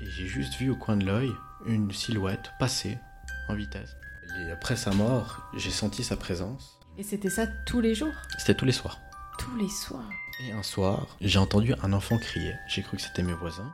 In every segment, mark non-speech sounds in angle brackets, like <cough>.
Et j'ai juste vu au coin de l'œil une silhouette passer en vitesse. Et après sa mort, j'ai senti sa présence. Et c'était ça tous les jours? C'était tous les soirs. Tous les soirs? Et un soir, j'ai entendu un enfant crier. J'ai cru que c'était mes voisins.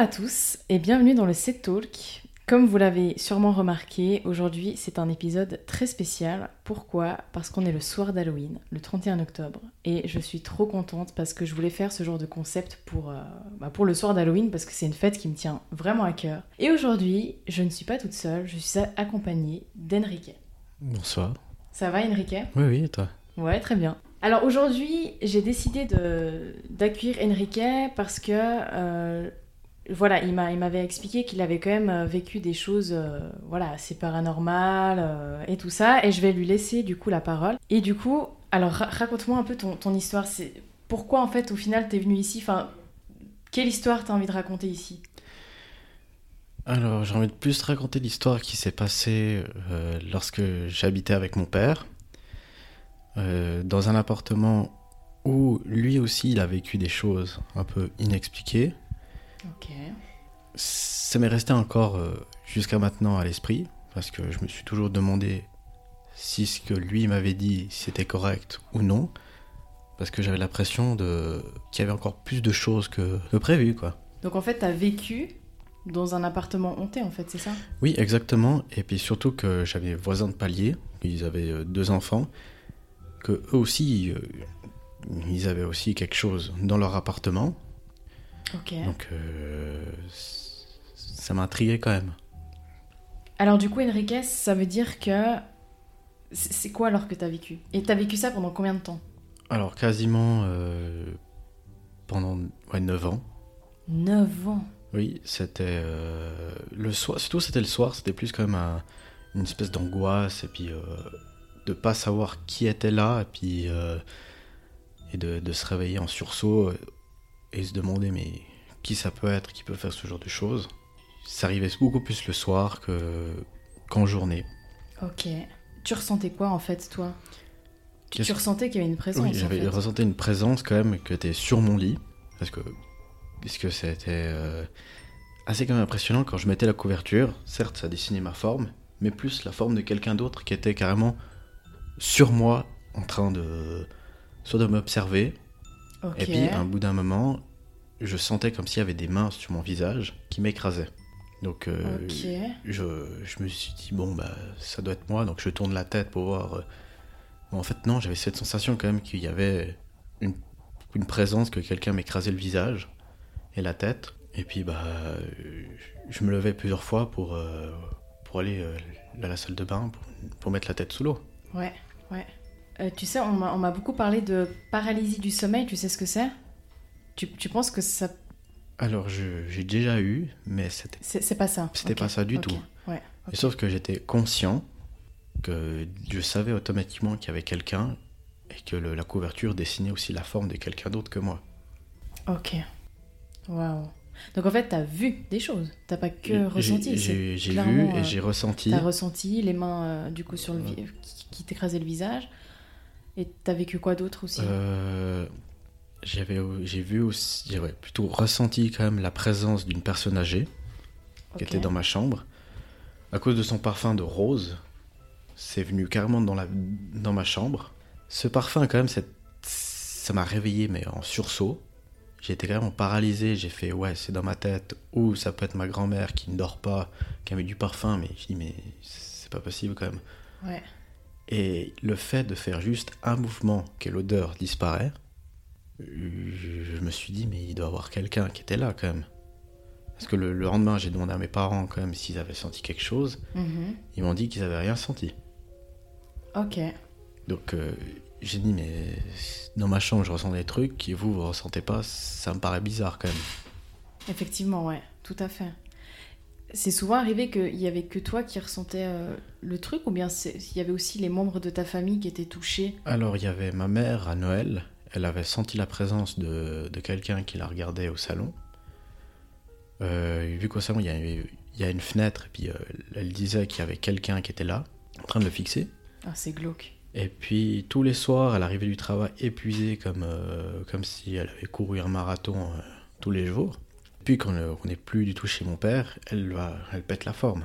À tous et bienvenue dans le Set Talk. Comme vous l'avez sûrement remarqué, aujourd'hui c'est un épisode très spécial. Pourquoi? Parce qu'on est le soir d'Halloween, le 31 octobre. Et je suis trop contente parce que je voulais faire ce genre de concept pour, euh, bah, pour le soir d'Halloween parce que c'est une fête qui me tient vraiment à cœur. Et aujourd'hui, je ne suis pas toute seule, je suis accompagnée d'Enrique. Bonsoir. Ça va Enrique? Oui, oui, et toi? Ouais, très bien. Alors aujourd'hui, j'ai décidé d'accueillir Enrique parce que euh, voilà, il m'a- il m'avait expliqué qu'il avait quand même euh, vécu des choses euh, voilà, assez paranormales euh, et tout ça, et je vais lui laisser du coup la parole. Et du coup, alors ra- raconte-moi un peu ton, histoire. C'est pourquoi en fait au final t'es venu ici? Enfin, quelle histoire t'as envie de raconter ici? Alors, j'ai envie de plus te raconter l'histoire qui s'est passée lorsque j'habitais avec mon père, dans un appartement où lui aussi il a vécu des choses un peu inexpliquées. Ok. Ça m'est resté encore euh, jusqu'à maintenant à l'esprit, parce que je me suis toujours demandé si ce que lui m'avait dit c'était correct ou non, parce que j'avais l'impression de qu'il y avait encore plus de choses que, que prévu, quoi. Donc en fait, t'as vécu dans un appartement hanté en fait, c'est ça? Oui, exactement. Et puis surtout que j'avais voisins de palier, ils avaient euh, deux enfants, que eux aussi, euh, ils avaient aussi quelque chose dans leur appartement. Ok. Donc euh, ça m'a intrigué quand même. Alors du coup, Enriquez, ça veut dire que... C'est quoi alors que t'as vécu? Et t'as vécu ça pendant combien de temps? Alors quasiment euh, pendant ouais, 9 ans. 9 ans? Oui, c'était euh, le soir, surtout c'était le soir, c'était plus quand même un- une espèce d'angoisse et puis de pas savoir qui était là et puis et de, de se réveiller en sursaut et se demander mais qui ça peut être, qui peut faire ce genre de choses. Ça arrivait beaucoup plus le soir que qu'en journée. Ok. Tu ressentais quoi en fait, toi? Tu, Qu'est-ce- tu ressentais qu'il y avait une présence Oui, en j'avais fait. ressenti une présence quand même qui était sur mon lit parce que puisque c'était euh, assez quand même impressionnant quand je mettais la couverture. Certes, ça dessinait ma forme, mais plus la forme de quelqu'un d'autre qui était carrément sur moi, en train de soit de m'observer, Et puis à un bout d'un moment, je sentais comme s'il y avait des mains sur mon visage qui m'écrasaient. Donc euh, je, je me suis dit bon bah ça doit être moi, donc je tourne la tête pour voir. euh, Bon, en fait non, j'avais cette sensation quand même qu'il y avait une, une présence, que quelqu'un m'écrasait le visage et la tête. Et puis bah je me levais plusieurs fois pour, euh, pour aller euh, à la salle de bain pour, pour mettre la tête sous l'eau. Ouais, ouais. Euh, tu sais, on m'a beaucoup parlé de paralysie du sommeil, tu sais ce que c'est? Tu, tu penses que ça... Alors j'ai déjà eu, mais c'était C'est pas ça C'était pas ça du tout. Ouais. Sauf que j'étais conscient que je savais automatiquement qu'il y avait quelqu'un et que le- la couverture dessinait aussi la forme de quelqu'un d'autre que moi. Ok. Waouh. Donc en fait, t'as vu des choses. T'as pas que ressenti. J'ai vu et euh, j'ai ressenti. T'as ressenti les mains euh, du coup sur le qui, qui t'écrasaient le visage. Et t'as vécu quoi d'autre aussi Euh, J'avais, j'ai vu aussi, ouais, plutôt ressenti quand même la présence d'une personne âgée qui était dans ma chambre. À cause de son parfum de rose, c'est venu carrément dans, la, dans ma chambre. Ce parfum, quand même, ça m'a réveillé, mais en sursaut. J'ai été carrément paralysé. J'ai fait, ouais, c'est dans ma tête. Ou ça peut être ma grand-mère qui ne dort pas, qui a mis du parfum. Mais je dis, mais c'est pas possible quand même. Ouais. Et le fait de faire juste un mouvement que l'odeur disparaît, je, me suis dit, mais il doit y avoir quelqu'un qui était là quand même. Parce que le, le lendemain, j'ai demandé à mes parents quand même s'ils avaient senti quelque chose. Mhm. Ils m'ont dit qu'ils n'avaient rien senti. Ok. Donc euh, j'ai dit, mais dans ma chambre, je ressens des trucs, et vous, vous ressentez pas, ça me paraît bizarre quand même. Effectivement, ouais, tout à fait. C'est souvent arrivé qu'il y avait que toi qui ressentais euh, le truc ou bien il y avait aussi les membres de ta famille qui étaient touchés? Alors il y avait ma mère à Noël, elle avait senti la présence de, de quelqu'un qui la regardait au salon. Euh, vu qu'au salon il y, a, il y, a, une fenêtre, et puis euh, elle disait qu'il y avait quelqu'un qui était là, en train de le fixer. Ah c'est glauque. Et puis tous les soirs, elle arrivait du travail épuisée comme, comme si elle avait couru un marathon tous les jours. Quand on n'est plus du tout chez mon père, elle, va, elle pète la forme.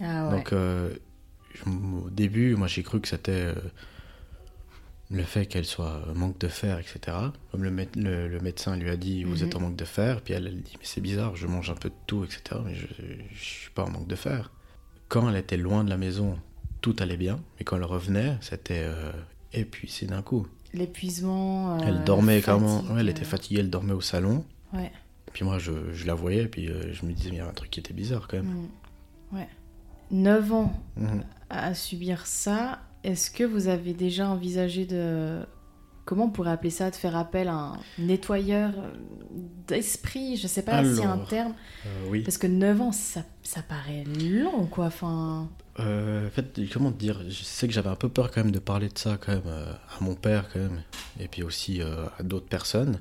Ah ouais. Donc euh, au début, moi j'ai cru que c'était euh, le fait qu'elle soit manque de fer, etc. Comme le, le, le médecin lui a dit, vous êtes en manque de fer. Puis elle, elle dit, mais c'est bizarre, je mange un peu de tout, etc. Mais je ne suis pas en manque de fer. Quand elle était loin de la maison, tout allait bien. Mais quand elle revenait, c'était euh, épuisé d'un coup. L'épuisement. elle dormait carrément. Ouais, elle était fatiguée, elle dormait au salon. Ouais. Puis moi, je, je la voyais, puis euh, je me disais, il y a un truc qui était bizarre quand même. Mmh. Ouais. 9 ans mmh. à subir ça. Est-ce que vous avez déjà envisagé de. Comment on pourrait appeler ça De faire appel à un nettoyeur d'esprit? Je sais pas si un terme. Euh, oui. Parce que 9 ans, ça, ça paraît long, quoi. Enfin. Euh, en fait, comment te dire Je sais que j'avais un peu peur quand même de parler de ça quand même euh, à mon père quand même, et puis aussi euh, à d'autres personnes.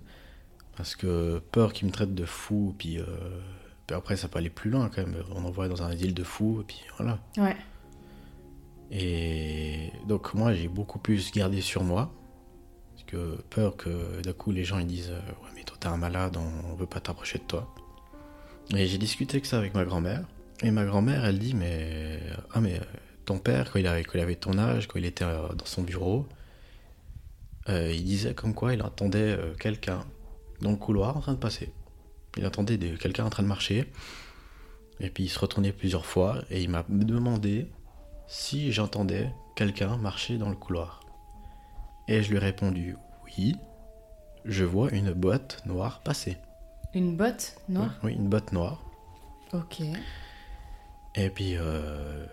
Parce que peur qu'il me traite de fou, puis, euh, puis, après ça peut aller plus loin quand même. On envoie dans un asile de fou, et puis voilà. Ouais. Et donc moi j'ai beaucoup plus gardé sur moi. Parce que peur que d'un coup les gens ils disent Ouais, mais toi t'es un malade, on veut pas t'approcher de toi. Et j'ai discuté que ça avec ma grand-mère. Et ma grand-mère elle dit Mais. Ah, mais ton père, quand il avait, quand il avait ton âge, quand il était dans son bureau, euh, il disait comme quoi il entendait euh, quelqu'un dans le couloir en train de passer. Il entendait de, quelqu'un en train de marcher. Et puis il se retournait plusieurs fois et il m'a demandé si j'entendais quelqu'un marcher dans le couloir. Et je lui ai répondu oui, je vois une boîte noire passer. Une botte noire? Oui, une botte noire. Ok. Et puis euh,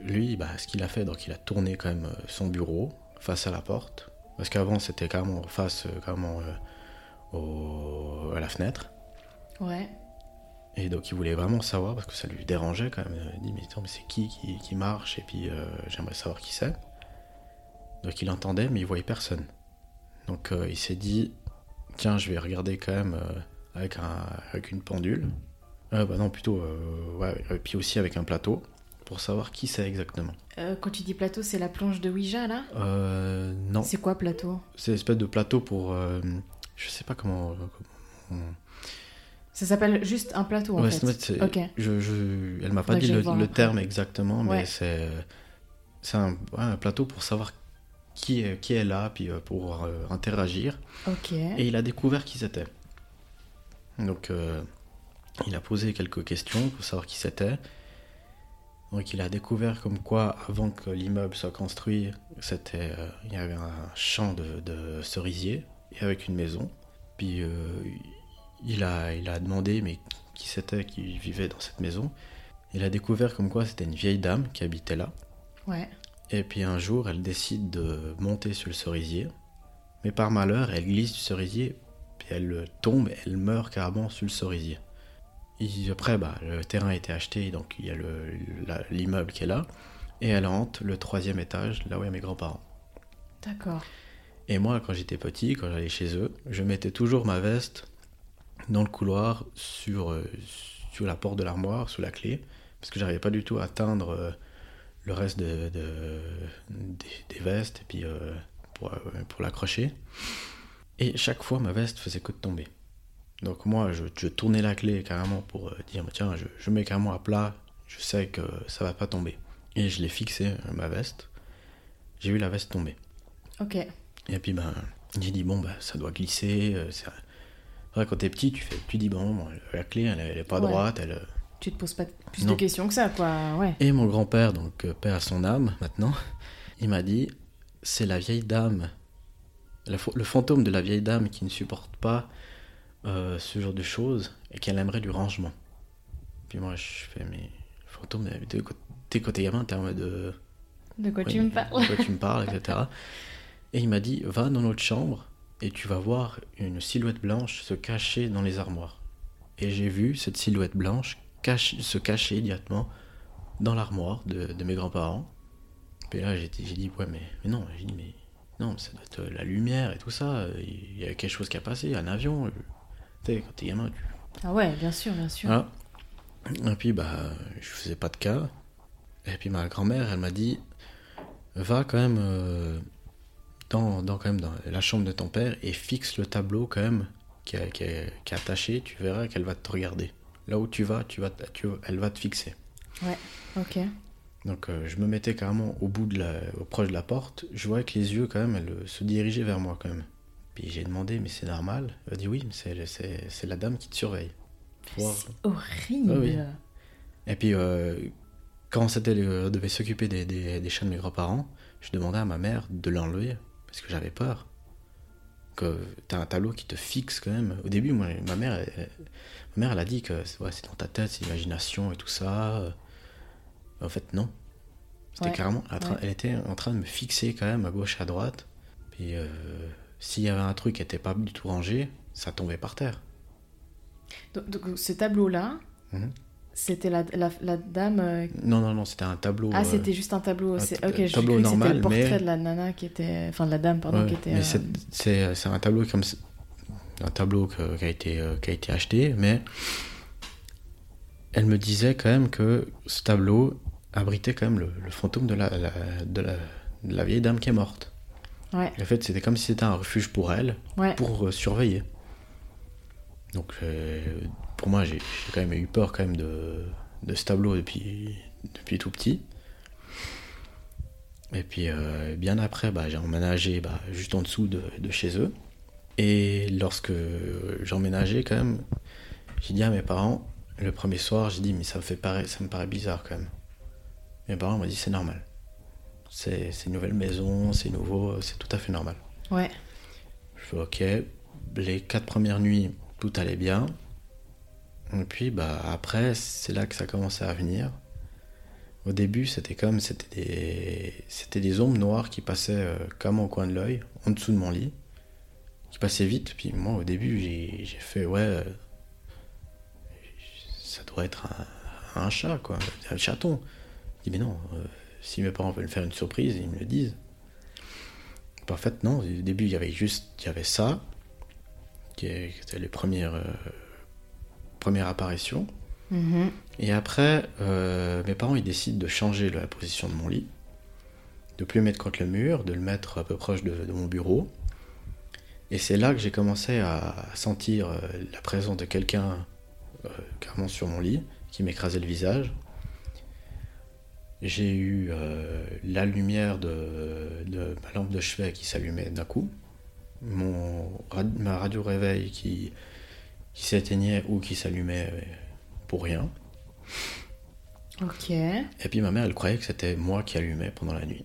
lui, bah, ce qu'il a fait, donc il a tourné quand même son bureau face à la porte. Parce qu'avant c'était carrément face, carrément euh, au, à la fenêtre. Ouais. Et donc il voulait vraiment savoir parce que ça lui dérangeait quand même. Il dit mais, attends, mais c'est qui, qui, qui marche? Et puis euh, j'aimerais savoir qui c'est. Donc il entendait mais il voyait personne. Donc euh, il s'est dit tiens je vais regarder quand même euh, avec, un, avec une pendule. bah non plutôt ouais et puis aussi avec un plateau pour savoir qui c'est exactement. quand tu dis plateau c'est la planche de Ouija là? Non. C'est quoi plateau? C'est une espèce de plateau pour je sais pas comment, comment ça s'appelle juste un plateau en ouais, fait. Ok. Je, je, elle m'a pas dit le, le terme exactement, mais Ouais. c'est c'est un, plateau pour savoir qui est, qui est là, puis euh, pour euh, interagir. Ok. Et il a découvert qui c'était. Donc euh, il a posé quelques questions pour savoir qui c'était. Donc il a découvert comme quoi, avant que l'immeuble soit construit, c'était euh, il y avait un champ de, de cerisiers et avec une maison. Puis euh, il a, il a demandé mais qui c'était qui vivait dans cette maison. Il a découvert comme quoi c'était une vieille dame qui habitait là. Ouais. Et puis un jour, elle décide de monter sur le cerisier. Mais par malheur, elle glisse du cerisier, puis elle tombe, elle meurt carrément sur le cerisier. Et après, bah, le terrain a été acheté, donc il y a l'immeuble qui est là. Et elle hante le troisième étage, là où il y a mes grands-parents. D'accord. Et moi, quand j'étais petit, quand j'allais chez eux, je mettais toujours ma veste dans le couloir sur, euh, sur la porte de l'armoire, sous la clé, parce que j'arrivais pas du tout à atteindre euh, le reste de, de- des, vestes et puis euh, pour, pour l'accrocher. Et chaque fois, ma veste faisait que de tomber. Donc moi, je, tournais la clé carrément pour dire, tiens, je, mets carrément à plat, je sais que ça va pas tomber. Et je l'ai fixé, ma veste. J'ai vu la veste tomber. Ok. Et puis ben, j'ai dit bon bah ça doit glisser. euh, c'est vrai quand t'es petit, tu fais, tu dis bon, bon, la clé elle, elle est pas Ouais. droite, elle. euh. Tu te poses pas plus Non. de questions que ça, quoi. Ouais. Et mon grand-père, donc euh, père à son âme maintenant, il m'a dit c'est la vieille dame, la le fantôme de la vieille dame qui ne supporte pas euh, ce genre de choses et qu'elle aimerait du rangement. Puis moi je fais mais fantôme, euh, t'es t'es gamin, t'es en mode euh, De quoi Oui, tu me De parles quoi tu me parles, etc. <laughs> Et il m'a dit, va dans notre chambre et tu vas voir une silhouette blanche se cacher dans les armoires. et j'ai vu cette silhouette blanche se cacher directement dans l'armoire de, mes grands-parents. Et là, j'ai dit, ouais, mais, mais non, j'ai dit, mais non, ça doit être la lumière et tout ça. Il y a quelque chose qui a passé, un avion. Tu sais, quand t'es gamin, tu. Ah ouais, bien sûr, bien sûr. Ah. Et puis, bah, je faisais pas de cas. Et puis, ma grand-mère, elle m'a dit, va quand même euh, dans, dans, quand même dans la chambre de ton père et fixe le tableau quand même qui est, qui est, attaché. Tu verras qu'elle va te regarder. Là où tu vas, tu vas, tu, elle va te fixer. Ouais, ok. Donc euh, je me mettais carrément au bout de la, au proche de la porte. Je voyais que les yeux quand même, elle se dirigeaient vers moi quand même. Puis j'ai demandé, mais c'est normal? Elle a dit oui, mais c'est la dame qui te surveille. C'est horrible. Et puis euh, quand c'était, euh, devait s'occuper des, des, des, chiens de mes grands-parents, je demandais à ma mère de l'enlever parce que j'avais peur. Que t'as un tableau qui te fixe quand même. Au début, moi, ma mère, elle, ma mère, elle a dit que ouais, c'est dans ta tête, c'est l'imagination et tout ça. En fait, non. C'était carrément. Elle était en train de me fixer quand même à gauche, à droite. Puis euh, s'il y avait un truc qui n'était pas du tout rangé, ça tombait par terre. Donc, ce tableau-là, mhm. C'était la, la, dame. Euh, non, non, non, c'était un tableau. Ah, c'était euh, juste un tableau. C'est ok, je tableau normal, c'était le portrait de la nana qui était, enfin de la dame, pardon, qui était. Mais c'est un tableau comme un tableau qui a été qui a été acheté, mais elle me disait quand même que ce tableau abritait quand même le, fantôme de la, de, la, de la, vieille dame qui est morte. Ouais. En fait, c'était comme si c'était un refuge pour elle, pour euh, surveiller. Donc, euh, pour moi, j'ai quand même eu peur quand même de, de ce tableau depuis, depuis tout petit. Et puis, euh, bien après, bah, j'ai emménagé bah, juste en dessous de, de, chez eux. Et lorsque j'emménageais, quand même, j'ai dit à mes parents, le premier soir, j'ai dit, mais ça me, fait ça me paraît bizarre quand même. Mes parents m'ont dit c'est normal. C'est une nouvelle maison, c'est nouveau, c'est tout à fait normal. Ouais. Je fais ok. Les quatre premières nuits, tout allait bien. Et puis bah après, c'est là que ça commençait à venir. Au début, c'était comme c'était des c'était des ombres noires qui passaient euh, comme au coin de l'œil, en dessous de mon lit, qui passaient vite. Puis moi, au début, j'ai fait ouais, euh, ça doit être un, chat quoi, un chaton. Je dis, mais non, euh, si mes parents veulent faire une surprise, ils me le disent. En fait, non, au début, il y avait juste y avait ça, qui, était les premières, euh, premières apparitions. Mm-hmm. Et après, euh, mes parents, ils décident de changer la position de mon lit, de plus le mettre contre le mur, de le mettre un peu proche de, mon bureau. Et c'est là que j'ai commencé à sentir la présence de quelqu'un carrément sur mon lit, qui m'écrasait le visage. J'ai eu euh, la lumière de, ma lampe de chevet qui s'allumait d'un coup, mon, ma radio réveil qui, qui s'éteignait ou qui s'allumait pour rien. Ok. Et puis ma mère, elle croyait que c'était moi qui allumais pendant la nuit.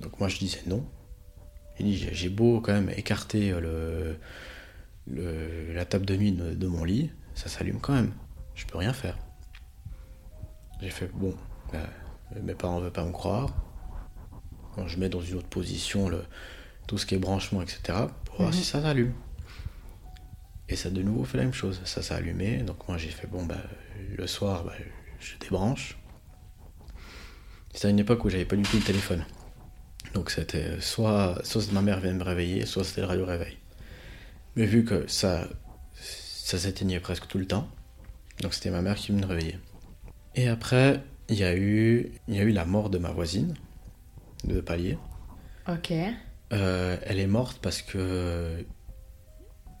Donc moi, je disais non. J'ai beau quand même écarter le, la table de nuit de, mon lit, ça s'allume quand même. Je peux rien faire. J'ai fait bon. Bah, mes parents ne veulent pas me croire. Quand je mets dans une autre position le, tout ce qui est branchement, etc., pour voir mhm. si ça s'allume. Et ça de nouveau fait la même chose. Ça s'est allumé. Donc moi j'ai fait, bon, bah, le soir, bah, je débranche. C'était une époque où j'avais pas du tout le téléphone. Donc c'était soit, soit ma mère vient me réveiller, soit c'était le radio réveil. Mais vu que ça, ça s'éteignait presque tout le temps, donc c'était ma mère qui me réveillait. Et après, il y, a eu, il y a eu la mort de ma voisine de palier. Ok. Euh, elle est morte parce que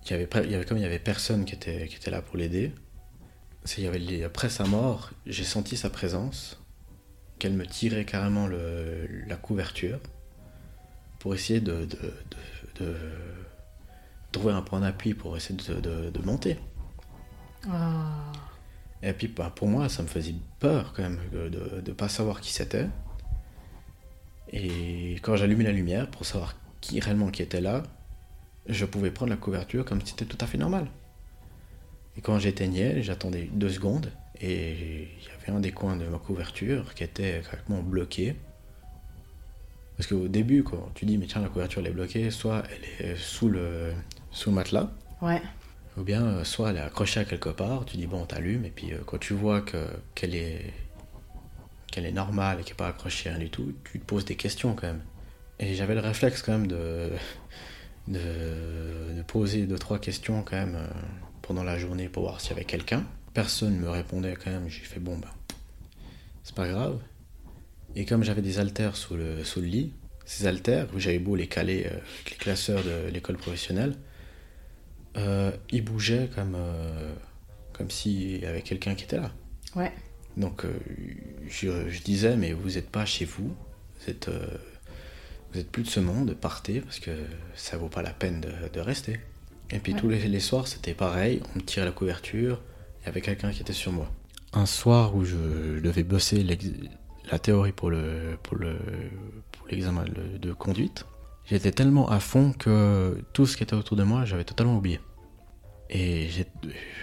il y avait, il y avait comme il y avait personne qui était, qui était là pour l'aider. Il y avait, après sa mort, j'ai senti sa présence, qu'elle me tirait carrément le, la couverture pour essayer de, de, de, trouver un point d'appui pour essayer de, monter. Ah. Et puis bah, pour moi, ça me faisait peur quand même de ne pas savoir qui c'était. Et quand j'allumais la lumière pour savoir qui réellement qui était là, je pouvais prendre la couverture comme si c'était tout à fait normal. Et quand j'éteignais, j'attendais deux secondes et il y avait un des coins de ma couverture qui était complètement bloqué. Parce qu'au début, quand tu dis, mais tiens, la couverture elle est bloquée, soit elle est sous le, sous le matelas. Ouais. Ou bien, euh, soit elle est accrochée à quelque part, tu dis bon, t'allumes, et puis euh, quand tu vois que, qu'elle est, qu'elle est normale et qu'elle n'est pas accrochée à rien du tout, tu te poses des questions quand même. Et j'avais le réflexe quand même de, de, de poser deux, trois questions quand même euh, pendant la journée pour voir s'il y avait quelqu'un. Personne me répondait quand même, j'ai fait bon, bah, c'est pas grave. Et comme j'avais des haltères sous le, sous le lit, ces haltères, où j'avais beau les caler euh, avec les classeurs de l'école professionnelle, euh, ils bougeaient comme, comme s'il y avait quelqu'un qui était là. Ouais. Donc je, je disais, mais vous n'êtes pas chez vous, vous êtes, vous êtes plus de ce monde, partez, parce que ça vaut pas la peine de, de rester. Et puis Ouais. tous les, les soirs, c'était pareil, on me tirait la couverture, il y avait quelqu'un qui était sur moi. Un soir où je, je devais bosser la théorie pour le pour le pour l'examen de- conduite, j'étais tellement à fond que tout ce qui était autour de moi, j'avais totalement oublié. Et j'ai-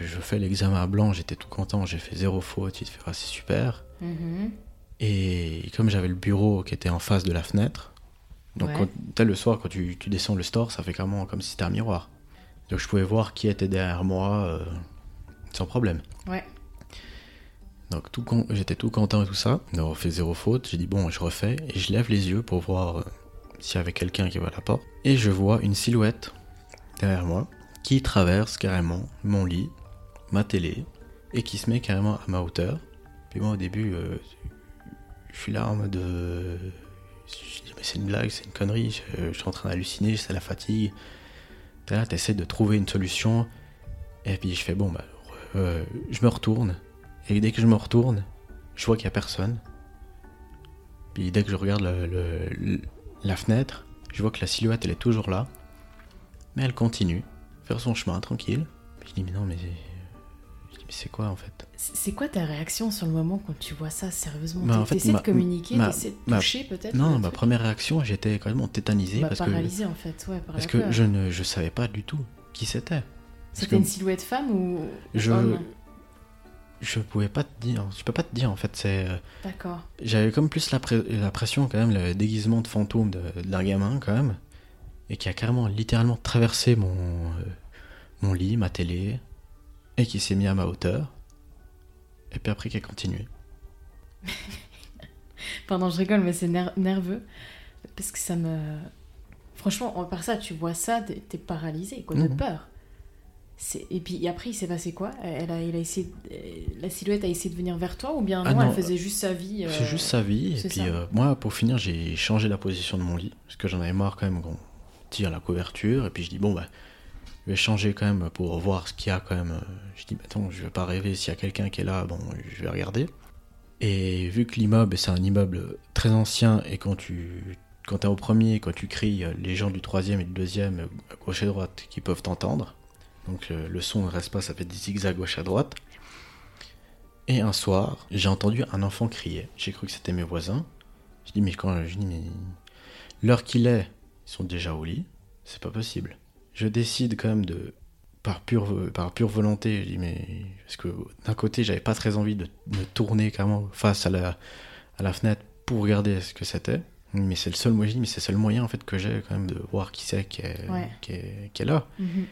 je fais l'examen à blanc, j'étais tout content, j'ai fait zéro faute, il te fait ah, c'est super. Mhm. Et comme j'avais le bureau qui était en face de la fenêtre, donc Ouais. quand, le soir quand tu, tu descends le store, ça fait carrément comme si c'était un miroir. Donc je pouvais voir qui était derrière moi euh, sans problème. Ouais. Donc tout j'étais tout content et tout ça, d'avoir fait zéro faute. J'ai dit bon, je refais et je lève les yeux pour voir euh, s'il y avait quelqu'un qui va à la porte. Et je vois une silhouette derrière moi qui traverse carrément mon lit, ma télé et qui se met carrément à ma hauteur. Puis moi au début, euh, je suis là en mode, euh, je dis mais c'est une blague, c'est une connerie, je, suis en train d'halluciner, c'est la fatigue. T'es là, t'essaies de trouver une solution. Et puis je fais bon bah, euh, je me retourne. Et dès que je me retourne, je vois qu'il n'y a personne. Puis dès que je regarde la fenêtre, je vois que la silhouette, elle est toujours là. Mais elle continue, faire son chemin tranquille. Puis je dis, mais non, mais c'est quoi en fait? C'est quoi ta réaction sur le moment quand tu vois ça sérieusement? Bah, en fait, T'essaies de communiquer, ma- t'essaies de toucher peut-être Non, ma première réaction, j'étais carrément tétanisé Bah, parce que. paralysé en fait, ouais, par Parce que peur. je ne je savais pas du tout qui c'était. C'était que- une silhouette femme ou Je. homme? Je pouvais pas te dire. Je peux pas te dire en fait, c'est. euh, D'accord. J'avais comme plus la, pré- la pression quand même, le déguisement de fantôme de- d'un gamin quand même, et qui a carrément littéralement traversé mon, euh, mon lit, ma télé, et qui s'est mis à ma hauteur, et puis après qui a continué. <laughs> Pardon, je rigole, mais c'est ner- nerveux. Parce que ça me. Franchement, en- par ça, tu vois ça, t'es paralysé, quoi, de Mhm. peur. Et puis après, il s'est passé quoi? Elle a, il a essayé, euh, La silhouette a essayé de venir vers toi ou bien Ah non, elle faisait juste sa vie C'est euh, juste sa vie, et puis euh, moi, pour finir, j'ai changé la position de mon lit, parce que j'en avais marre quand même qu'on tire la couverture, et puis je dis, bon, bah, changer quand même pour voir ce qu'il y a quand même. Je dis, bah, attends, je vais pas rêver, s'il y a quelqu'un qui est là, bon, je vais regarder. Et vu que l'immeuble, c'est un immeuble très ancien, et quand tu quand t'es au premier, quand tu cries, euh, les gens du troisième et du deuxième, euh, à gauche et droite, qui peuvent t'entendre. Donc euh, le son ne reste pas, ça fait des zigzags gauche à droite. Et un soir, j'ai entendu un enfant crier. J'ai cru que c'était mes voisins. Je dis mais quand je dis mais l'heure qu'il est, ils sont déjà au lit. C'est pas possible. Je décide quand même de par pure par pure volonté. Je dis mais parce que d'un côté j'avais pas très envie de me tourner carrément face à la à la fenêtre pour regarder ce que c'était. Mais c'est le seul dis mais c'est le seul moyen en fait que j'ai quand même de voir qui c'est qui est, Ouais. qui est qui est là. mhm.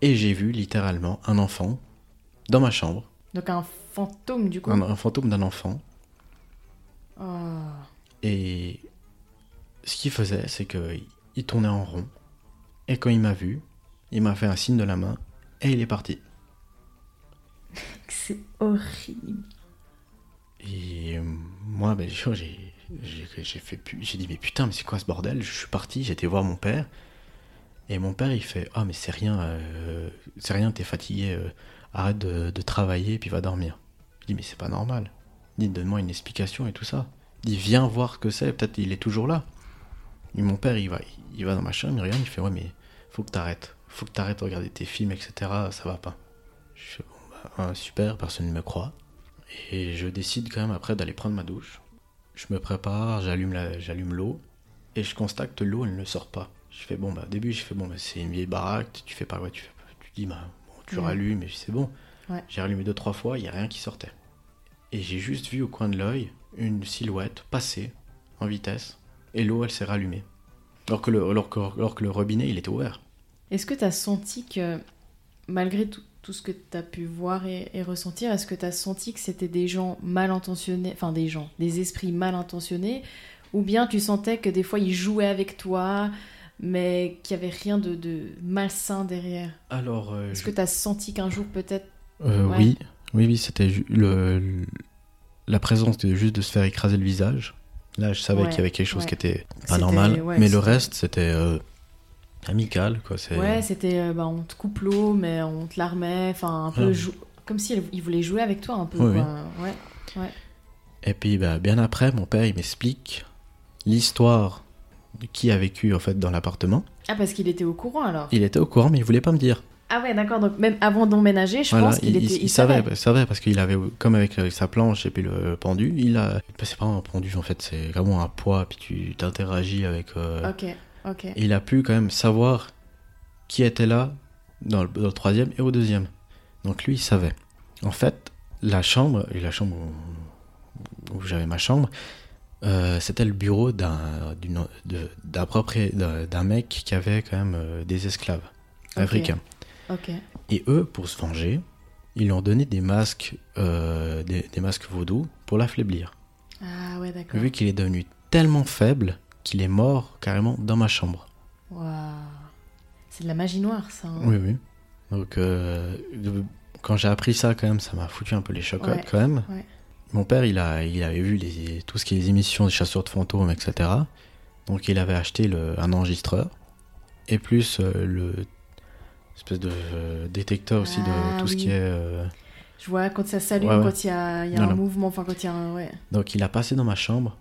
Et j'ai vu littéralement un enfant dans ma chambre, Donc un fantôme du coup. un, un fantôme d'un enfant. Oh. Et ce qu'il faisait, c'est qu'il il tournait en rond. Et quand il m'a vu, il m'a fait un signe de la main et il est parti. C'est horrible. Et euh, moi, ben, j'ai, j'ai, j'ai fait, j'ai dit, mais putain, mais c'est quoi ce bordel? Je suis parti, été voir mon père. Et mon père, il fait, ah, mais c'est rien, euh, c'est rien, t'es fatigué, euh, arrête de, de travailler, puis va dormir. Je dis, mais c'est pas normal. Il dit, donne-moi une explication et tout ça. Il dit, viens voir ce que c'est, peut-être il est toujours là. Et mon père, il va, il va dans ma chambre, il regarde, il fait, ouais, mais faut que t'arrêtes. Faut que t'arrêtes de regarder tes films, etc. Ça va pas. Je fais, bon, bah, ah, super, personne ne me croit. Et je décide quand même après d'aller prendre ma douche. Je me prépare, j'allume la- j'allume l'eau et je constate que l'eau elle ne sort pas. Je fais bon bah au début je fais bon bah, c'est une vieille baraque, tu fais pas quoi, tu fais tu dis bah bon, tu Ouais. rallumes et c'est bon. Ouais. J'ai rallumé deux trois fois, il y a rien qui sortait. Et j'ai juste vu au coin de l'œil une silhouette passer en vitesse et l'eau elle s'est rallumée. Alors que le alors que, alors que le robinet il était ouvert. Est-ce que tu as senti que malgré tout, tout ce que tu as pu voir et, et ressentir, est-ce que tu as senti que c'était des gens mal intentionnés, enfin des gens, des esprits mal intentionnés, ou bien tu sentais que des fois ils jouaient avec toi, mais qu'il n'y avait rien de, de malsain derrière? Alors, euh, Est-ce je- que tu as senti qu'un jour peut-être... euh, ouais. oui, oui, oui, c'était ju- le, le- la présence de juste de se faire écraser le visage. Là, je savais Ouais, qu'il y avait quelque chose ouais. qui était pas normal, mais le reste, c'était euh, amical, quoi. Ouais, c'était euh, bah, on te coupe l'eau, mais on te l'armait, enfin un peu Voilà. jou- comme si elle- il voulait jouer avec toi un peu. Oui, quoi. Et puis, bah, bien après, mon père, il m'explique l'histoire de qui a vécu en fait dans l'appartement. Ah parce qu'il était au courant alors. Il était au courant, mais il voulait pas me dire. Ah ouais d'accord donc même avant d'emménager je Voilà, pense qu'il il, était il savait, il savait parce qu'il avait, comme avec sa planche et puis le pendu, il a. bah, c'est pas un pendu en fait, c'est vraiment un poids, puis tu t'interagis avec. euh, Ok ok. et il a pu quand même savoir qui était là dans le, dans le troisième et au deuxième. Donc lui, il savait. En fait, la chambre, et la chambre où, où j'avais ma chambre, euh, c'était le bureau d'un d'un mec qui avait quand même euh, des esclaves africains. Et eux, pour se venger, ils lui ont donné des masques, euh, des, des masques vaudou pour l'affaiblir. Ah ouais d'accord. Vu qu'il est devenu tellement faible qu'il est mort carrément dans ma chambre. Waouh. C'est de la magie noire ça. hein. Oui, oui. Donc, euh, quand j'ai appris ça, quand même, ça m'a foutu un peu les chocottes, Ouais, quand même. ouais. Mon père, il, a, il avait vu les, tout ce qui est les émissions des chasseurs de fantômes, etc. Donc, il avait acheté le, un enregistreur. Et plus euh, le espèce de euh, détecteur aussi de Ah, tout ce qui est... euh, Je vois quand ça s'allume, Ouais, ouais. quand il y a, y a Non, un non. mouvement, enfin quand il y a un... Ouais. Donc, il a passé dans ma chambre.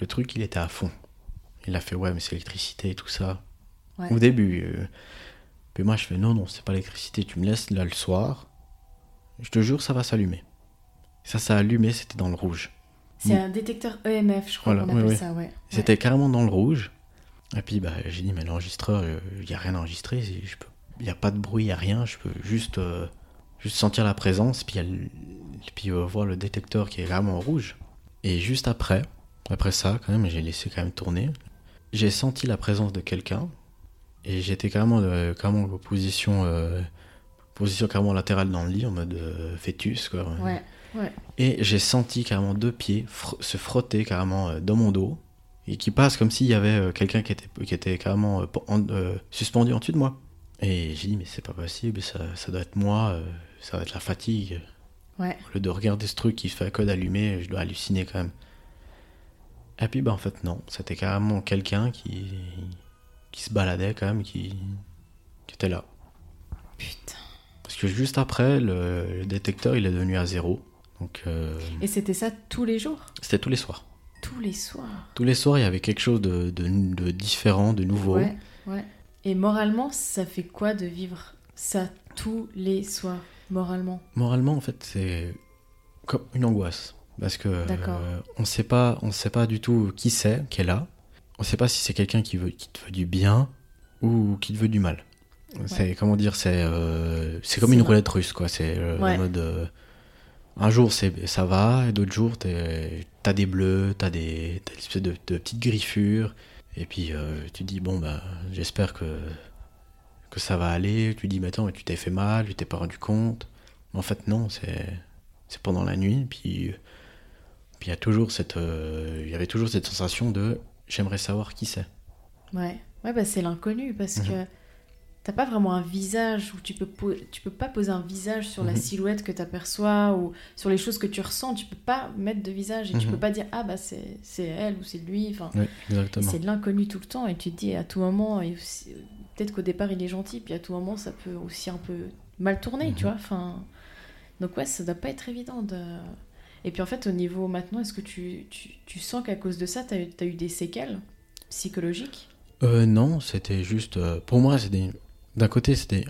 Le truc, il était à fond. Il a fait, ouais, mais c'est l'électricité et tout ça. Au début. euh, Puis moi, je fais, non, non, c'est pas l'électricité. Tu me laisses là le soir. Je te jure, ça va s'allumer. Ça, ça a allumé, c'était dans le rouge. C'est un détecteur EMF, je crois Voilà, qu'on appelle oui. ça, ouais. C'était carrément dans le rouge. Et puis, bah, j'ai dit, mais l'enregistreur, il n'y a rien enregistré. Il n'y a pas de bruit, il n'y a rien. Je peux juste, euh, juste sentir la présence. Puis, puis euh, voir le détecteur qui est vraiment rouge. Et juste après, après ça, quand même, j'ai laissé quand même tourner. J'ai senti la présence de quelqu'un. Et j'étais carrément, euh, carrément en position, position carrément latérale dans le lit, en mode fœtus, quoi. Ouais, ouais. Et j'ai senti carrément deux pieds fr- se frotter carrément dans mon dos et qui passe comme s'il y avait quelqu'un qui était, qui était carrément pen- en- suspendu en dessus de moi. Et j'ai dit, mais c'est pas possible, ça, ça doit être moi, euh, ça doit être la fatigue. Ouais. Au lieu de regarder ce truc qui fait que d'allumer, je dois halluciner quand même. Et puis, bah en fait, non, c'était carrément quelqu'un qui, qui se baladait quand même, qui, qui était là. Putain. Parce que juste après, le, le détecteur il est devenu à zéro. Donc, euh, Et c'était ça tous les jours? c'était tous les soirs. Tous les soirs Tous les soirs, il y avait quelque chose de, de, de différent, de nouveau. Ouais, ouais. Et moralement, ça fait quoi de vivre ça tous les soirs Moralement? Moralement, en fait, c'est comme une angoisse. Parce que euh, on sait pas, on sait pas du tout qui c'est qui est là. On sait pas si c'est quelqu'un qui veut, qui te veut du bien ou qui te veut du mal. C'est comment dire, c'est euh, c'est comme une vrai. roulette russe, quoi. C'est euh, Ouais. mode euh, un jour c'est ça va et d'autres jours t'as des bleus, t'as des t'as des espèces de, de petites griffures et puis euh, tu dis bon bah j'espère que que ça va aller. Tu dis mais attends tu t'es fait mal, tu t'es pas rendu compte. Mais en fait non, c'est c'est pendant la nuit puis puis il y a toujours cette euh, y avait toujours cette sensation de j'aimerais savoir qui c'est. Ouais, ouais bah c'est l'inconnu parce Mhm. que t'as pas vraiment un visage où tu peux, tu peux pas poser un visage sur la Mhm. silhouette que t'aperçois ou sur les choses que tu ressens. Tu peux pas mettre de visage et tu Mhm. peux pas dire ah bah c'est elle ou c'est lui. Enfin, Oui, c'est de l'inconnu tout le temps et tu te dis à tout moment, peut-être qu'au départ il est gentil, puis à tout moment ça peut aussi un peu mal tourner, tu Mhm. vois. Enfin, donc ouais, ça doit pas être évident de. Et puis en fait, au niveau maintenant, est-ce que tu, tu, tu sens qu'à cause de ça, t'as eu, t'as eu des séquelles psychologiques? Euh, non, c'était juste. euh, pour moi, c'était. D'un côté, c'était.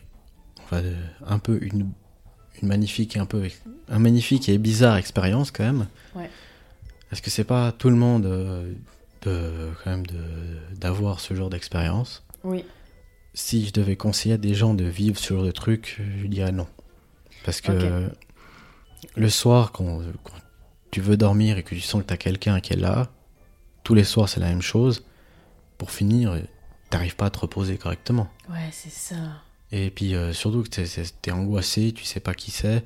Enfin, euh, un peu une, une magnifique et un peu. Un magnifique et bizarre expérience, quand même. Ouais. Parce que c'est pas tout le monde. euh, de, quand même, d'avoir ce genre d'expérience? Oui. Si je devais conseiller à des gens de vivre ce genre de truc, je dirais non. Parce que le soir, quand, quand tu veux dormir et que tu sens que tu as quelqu'un qui est là, tous les soirs c'est la même chose. Pour finir, t'arrives pas à te reposer correctement. Ouais, c'est ça. Et puis euh, surtout que t'es- t'es angoissé, tu sais pas qui c'est.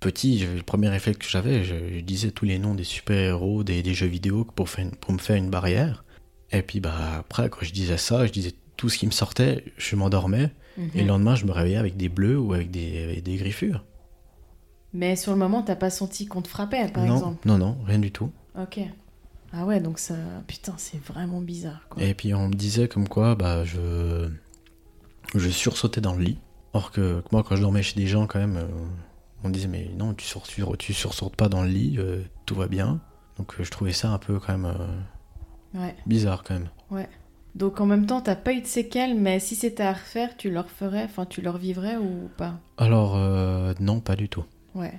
Petit, le premier réflexe que j'avais, je, je disais tous les noms des super-héros, des, des jeux vidéo pour, faire une- pour me faire une barrière. Et puis bah après, quand je disais ça, je disais tout ce qui me sortait, je m'endormais. Mhm. Et le lendemain, je me réveillais avec des bleus ou avec des, avec des griffures. Mais sur le moment, t'as pas senti qu'on te frappait, par non, exemple non, non, rien du tout. Ok. Ah ouais, donc ça. Putain, c'est vraiment bizarre, quoi. Et puis on me disait comme quoi bah, je, je sursautais dans le lit. Or que, moi, quand je dormais chez des gens, quand même, euh, on me disait mais non, tu, sur, tu, sursautes pas dans le lit, euh, tout va bien. Donc euh, je trouvais ça un peu quand même euh, Ouais. bizarre quand même. Donc en même temps, t'as pas eu de séquelles, mais si c'était à refaire, tu le referais, enfin, tu le revivrais ou pas? Alors euh, non, pas du tout. Ouais.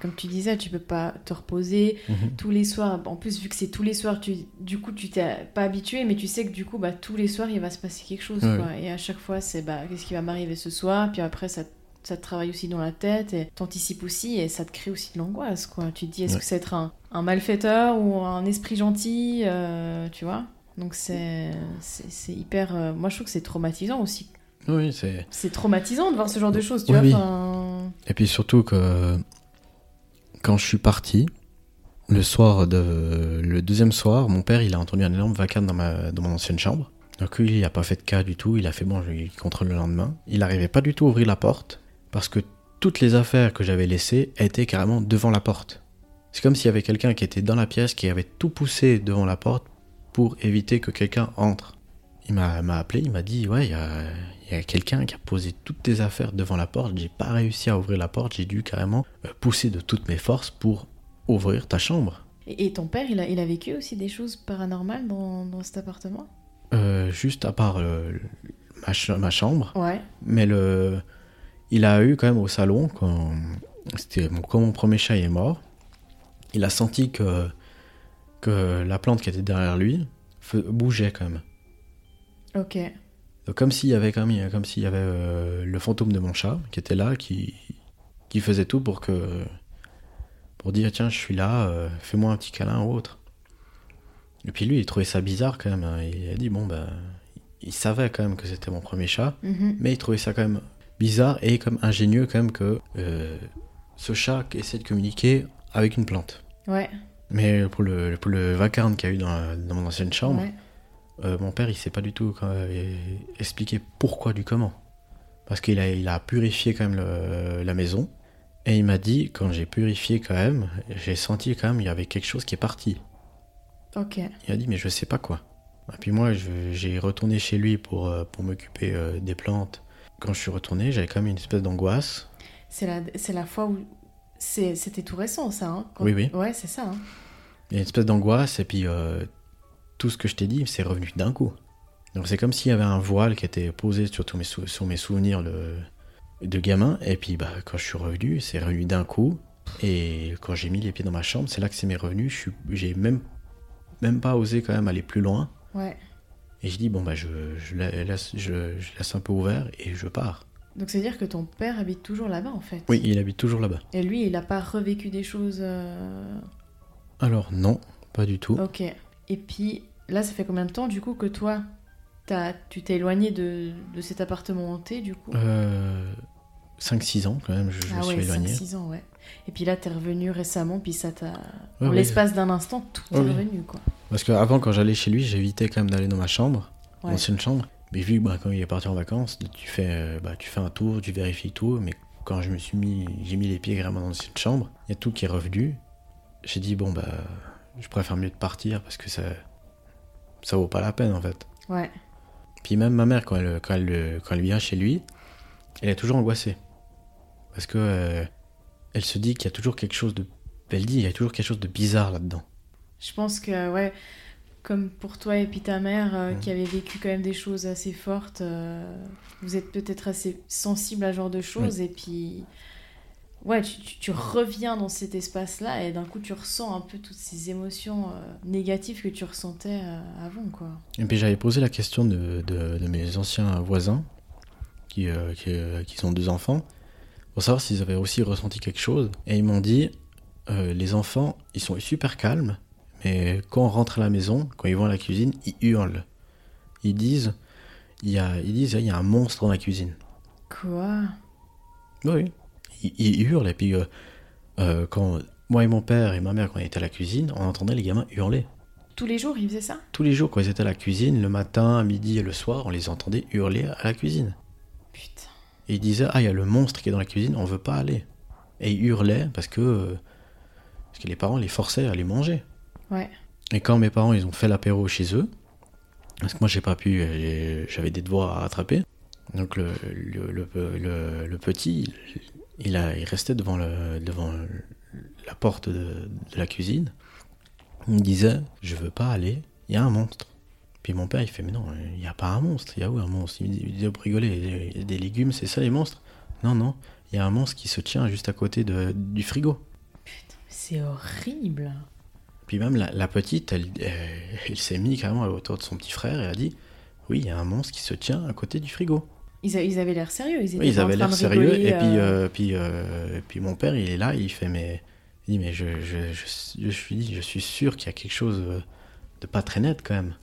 Comme tu disais, tu peux pas te reposer Mhm. tous les soirs. En plus, vu que c'est tous les soirs, tu, du coup, tu t'es pas habitué, mais tu sais que du coup, bah, tous les soirs, il va se passer quelque chose. Ouais. quoi. Et à chaque fois, c'est bah, qu'est-ce qui va m'arriver ce soir? Puis après, ça, ça te travaille aussi dans la tête et t'anticipes aussi et ça te crée aussi de l'angoisse. quoi. Tu te dis, est-ce Ouais. que c'est être un, un malfaiteur ou un esprit gentil euh, Tu vois? Donc c'est c'est c'est hyper. euh, moi, je trouve que c'est traumatisant aussi. Oui, c'est. C'est traumatisant de voir ce genre de choses, tu Oui, vois. oui. Et puis surtout que quand je suis parti, le soir de le deuxième soir, mon père il a entendu un énorme vacarme dans ma mon ancienne chambre. Donc lui, il a pas fait de cas du tout. Il a fait bon, je lui contrôle le lendemain. Il n'arrivait pas du tout à ouvrir la porte parce que toutes les affaires que j'avais laissées étaient carrément devant la porte. C'est comme s'il y avait quelqu'un qui était dans la pièce qui avait tout poussé devant la porte pour éviter que quelqu'un entre. Il m'a appelé, il m'a dit ouais, il y a, il y a quelqu'un qui a posé toutes tes affaires devant la porte. J'ai pas réussi à ouvrir la porte. J'ai dû carrément euh, pousser de toutes mes forces pour ouvrir ta chambre. Et, et ton père, il a, il a vécu aussi des choses paranormales dans, dans cet appartement? Euh, juste à part euh, ma, ch- ma chambre, Ouais. mais le, il a eu quand même au salon quand c'était mon, quand mon premier chat est mort, il a senti que que la plante qui était derrière lui bougeait quand même. Ok. Donc, comme s'il y avait même, comme s'il y avait euh, le fantôme de mon chat qui était là, qui qui faisait tout pour que pour dire tiens je suis là, euh, fais-moi un petit câlin ou autre. Et puis lui il trouvait ça bizarre quand même. hein. Il a dit bon bah il savait quand même que c'était mon premier chat. Mhm. Mais il trouvait ça quand même bizarre et comme ingénieux quand même que euh, ce chat essaie de communiquer avec une plante. Ouais. Mais pour le, pour le vacarme qu'il y a eu dans, la- dans mon ancienne chambre, ouais. Euh, mon père il sait pas du tout quand- euh, expliquer pourquoi du comment. Parce qu'il a, il a purifié quand même le- la maison. Et il m'a dit, quand j'ai purifié quand même, j'ai senti quand même il y avait quelque chose qui est parti. Ok. Il a dit, mais je sais pas quoi. Et puis moi, j'ai retourné chez lui pour, euh, pour m'occuper des plantes. Quand je suis retourné, j'avais quand même une espèce d'angoisse. C'est la, la fois où. C'était tout récent, ça. Hein, quand- Oui, oui. Ouais, c'est ça. hein. Il y a une espèce d'angoisse, et puis euh, tout ce que je t'ai dit, c'est revenu d'un coup. Donc c'est comme s'il y avait un voile qui était posé sur, tous mes, sou- sur mes souvenirs de, de gamin, et puis bah, quand je suis revenu, c'est revenu d'un coup. Et quand j'ai mis les pieds dans ma chambre, c'est là que c'est mes revenus. Je suis- J'ai même, même pas osé quand même aller plus loin. Ouais. Et je dis, bon, bah, je, je, la- laisse, je, je laisse un peu ouvert et je pars. Donc c'est à dire que ton père habite toujours là-bas, en fait? Oui, il habite toujours là-bas. Et lui, il a pas revécu des choses. euh, Alors, non, pas du tout. Ok. Et puis, là, ça fait combien de temps, du coup, que toi, t'as- tu t'es éloigné de, de cet appartement hanté, du coup? Euh, 5-6 ans, quand même, je, je Ah me suis éloigné. 5-6 ans, ouais. Et puis là, t'es revenu récemment, puis ça t'a. Ouais, en ouais. l'espace d'un instant, tout est revenu, quoi. Parce qu'avant, quand j'allais chez lui, j'évitais quand même d'aller dans ma chambre, Ouais. l'ancienne chambre. Mais vu que bah, quand il est parti en vacances, tu fais, euh, bah, tu fais un tour, tu vérifies tout. Mais quand je me suis mis, j'ai mis les pieds vraiment dans l'ancienne chambre, il y a tout qui est revenu. J'ai dit, bon, bah, je préfère mieux de partir parce que ça, ça vaut pas la peine en fait. Ouais. Puis même ma mère, quand elle, quand elle, quand elle vient chez lui, elle est toujours angoissée. Parce que euh, elle se dit qu'il y a toujours quelque chose de. Elle dit, il y a toujours quelque chose de bizarre là-dedans. Je pense que, ouais, comme pour toi et puis ta mère, euh, Mhm. qui avait vécu quand même des choses assez fortes, euh, vous êtes peut-être assez sensible à ce genre de choses, et puis, ouais, tu, tu- tu reviens dans cet espace-là, et d'un coup, tu ressens un peu toutes ces émotions euh, négatives que tu ressentais euh, avant, quoi. Et puis j'avais posé la question de, de- de mes anciens voisins, qui, euh, qui, euh, qui sont deux enfants, pour savoir s'ils avaient aussi ressenti quelque chose. Et ils m'ont dit, les enfants, ils sont super calmes, mais quand on rentre à la maison, quand ils vont à la cuisine, ils hurlent. Ils disent, il y a, ils disent, il y a un monstre dans la cuisine. Quoi? Oui. Il, il hurle, et puis euh, euh, quand moi et mon père et ma mère, quand on était à la cuisine, on entendait les gamins hurler. Tous les jours, il faisait ça? Tous les jours, quand ils étaient à la cuisine, le matin, à midi et le soir, on les entendait hurler à la cuisine. Putain. Et ils disaient Ah, il y a le monstre qui est dans la cuisine, on veut pas aller. Et ils hurlaient parce que, euh, parce que les parents les forçaient à aller manger. Ouais. Et quand mes parents ils ont fait l'apéro chez eux, parce que moi j'ai pas pu, j'avais des devoirs à rattraper. Donc le, le, le, le- le petit, il, a, il restait devant, le, devant la porte de, de la cuisine. Il me disait Je veux pas aller, il y a un monstre. Puis mon père il fait Mais non, il n'y a pas un monstre, il y a où un monstre? Il me dit, il dit, Vous rigolez, il y a des légumes, c'est ça les monstres? Non, non, il y a un monstre qui se tient juste à côté de, du frigo. C'est horrible. Puis même la, la petite, elle, elle, elle s'est mise carrément à la hauteur de son petit frère et a dit Oui, il y a un monstre qui se tient à côté du frigo. Ils, a- ils avaient l'air sérieux. Ils, étaient Oui, ils avaient l'air sérieux. rigoler, Et puis, euh, euh, puis, euh, et puis mon père, il est là, il fait Mais, il dit, mais je, je, je, je suis je suis sûr qu'il y a quelque chose de pas très net quand même.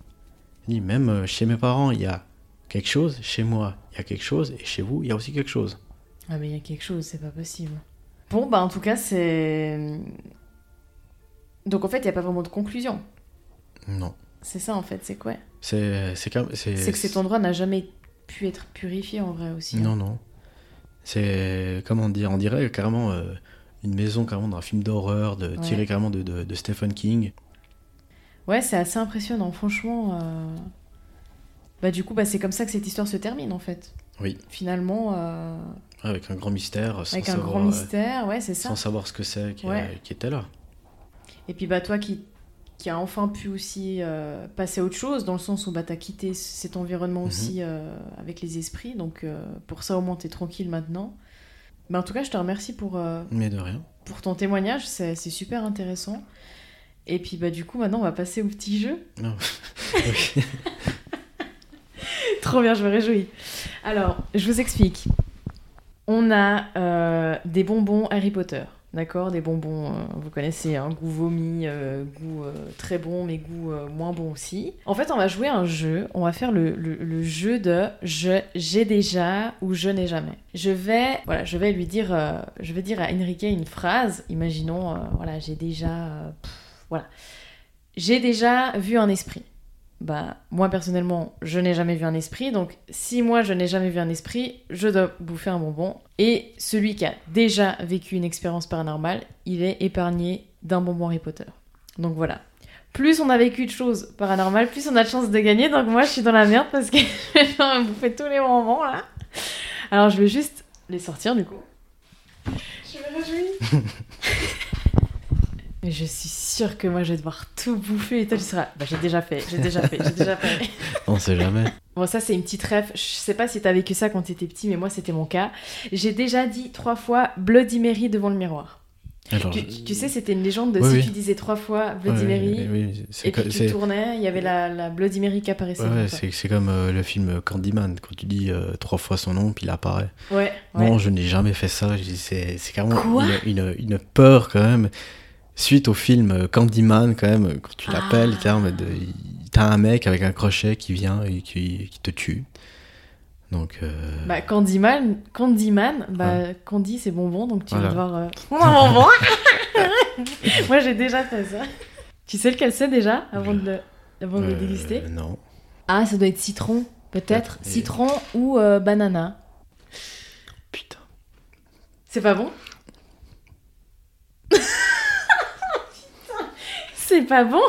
Il dit Même chez mes parents, il y a quelque chose, chez moi, il y a quelque chose, et chez vous, il y a aussi quelque chose. Ah, mais il y a quelque chose, c'est pas possible. Bon, bah en tout cas, c'est. Donc en fait, il n'y a pas vraiment de conclusion. Non. C'est ça en fait, c'est quoi? C'est que cet endroit n'a jamais pu être purifié en vrai aussi. hein. Non, non. C'est, comment dire, on dirait carrément euh, une maison carrément d'un film d'horreur, de, Ouais. tiré carrément de, de, de Stephen King. Ouais, c'est assez impressionnant, franchement. euh, Bah du coup, bah, c'est comme ça que cette histoire se termine en fait. Oui. Finalement, euh, Avec un grand mystère, sans, avec un savoir, grand mystère, ouais, c'est ça. sans savoir ce que c'est qui, Ouais. qui était là. Et puis bah toi qui, qui a enfin pu aussi euh, passer à autre chose, dans le sens où bah t'as quitté cet environnement Mhm. aussi euh, avec les esprits, donc euh, pour ça au moins t'es tranquille maintenant. Bah en tout cas je te remercie pour, Mais de rien. pour ton témoignage, c'est super intéressant. Et puis bah du coup maintenant on va passer au petit jeu. Non. Oui. <laughs> <laughs> Trop bien, je me réjouis. Alors, je vous explique. On a des bonbons Harry Potter, d'accord Des bonbons, euh, vous connaissez, hein, goût vomi, euh, goût euh, très bon, mais goût moins bon aussi. En fait, on va jouer un jeu. On va faire le, jeu de je j'ai déjà ou je n'ai jamais. Je vais, voilà, je vais lui dire, je vais dire à Enrique une phrase. Imaginons, voilà, j'ai déjà, voilà, j'ai déjà vu un esprit bah, moi personnellement, je n'ai jamais vu un esprit, donc si moi je n'ai jamais vu un esprit, je dois bouffer un bonbon. Et celui qui a déjà vécu une expérience paranormale, il est épargné d'un bonbon Harry Potter. Donc voilà. Plus on a vécu de choses paranormales, plus on a de chances de gagner, donc moi je suis dans la merde parce que <laughs> je vais bouffer tous les bonbons là. Alors je vais juste les sortir du coup. Je me réjouis. <laughs> Mais je suis sûre que moi je vais devoir tout bouffer et toi tu seras. Bah j'ai déjà fait, j'ai déjà fait, j'ai déjà fait. <laughs> On sait jamais. Bon, ça, c'est une petite rêve. Je sais pas si t'as vécu ça quand t'étais petit, mais moi, c'était mon cas. J'ai déjà dit trois fois Bloody Mary devant le miroir. Alors, Tu, tu- tu sais, c'était une légende de Oui, si oui. tu disais trois fois Bloody ouais, Mary, oui, et puis tu tournais, il y avait la, la Bloody Mary qui apparaissait. ouais, c'est comme euh, le film Candyman, quand tu dis euh, trois fois son nom, puis il apparaît. ouais. Non, je n'ai jamais fait ça. C'est carrément une, une peur quand même. Suite au film Candyman, quand même, quand tu l'appelles, Ah. t'as un- de- t'as un mec avec un crochet qui vient et qui, qui te tue. Donc, euh, Bah, Candyman, Candyman bah, Candy, c'est bonbon, donc tu vas devoir. euh, prendre <laughs> <laughs> un bonbon <laughs> Moi, j'ai déjà fait ça. Tu sais lequel c'est déjà, avant de le, avant de le euh, déguster? Non. Ah, ça doit être citron, peut-être. Peut-être, et- Citron ou euh, banana. Putain. C'est pas bon? C'est pas bon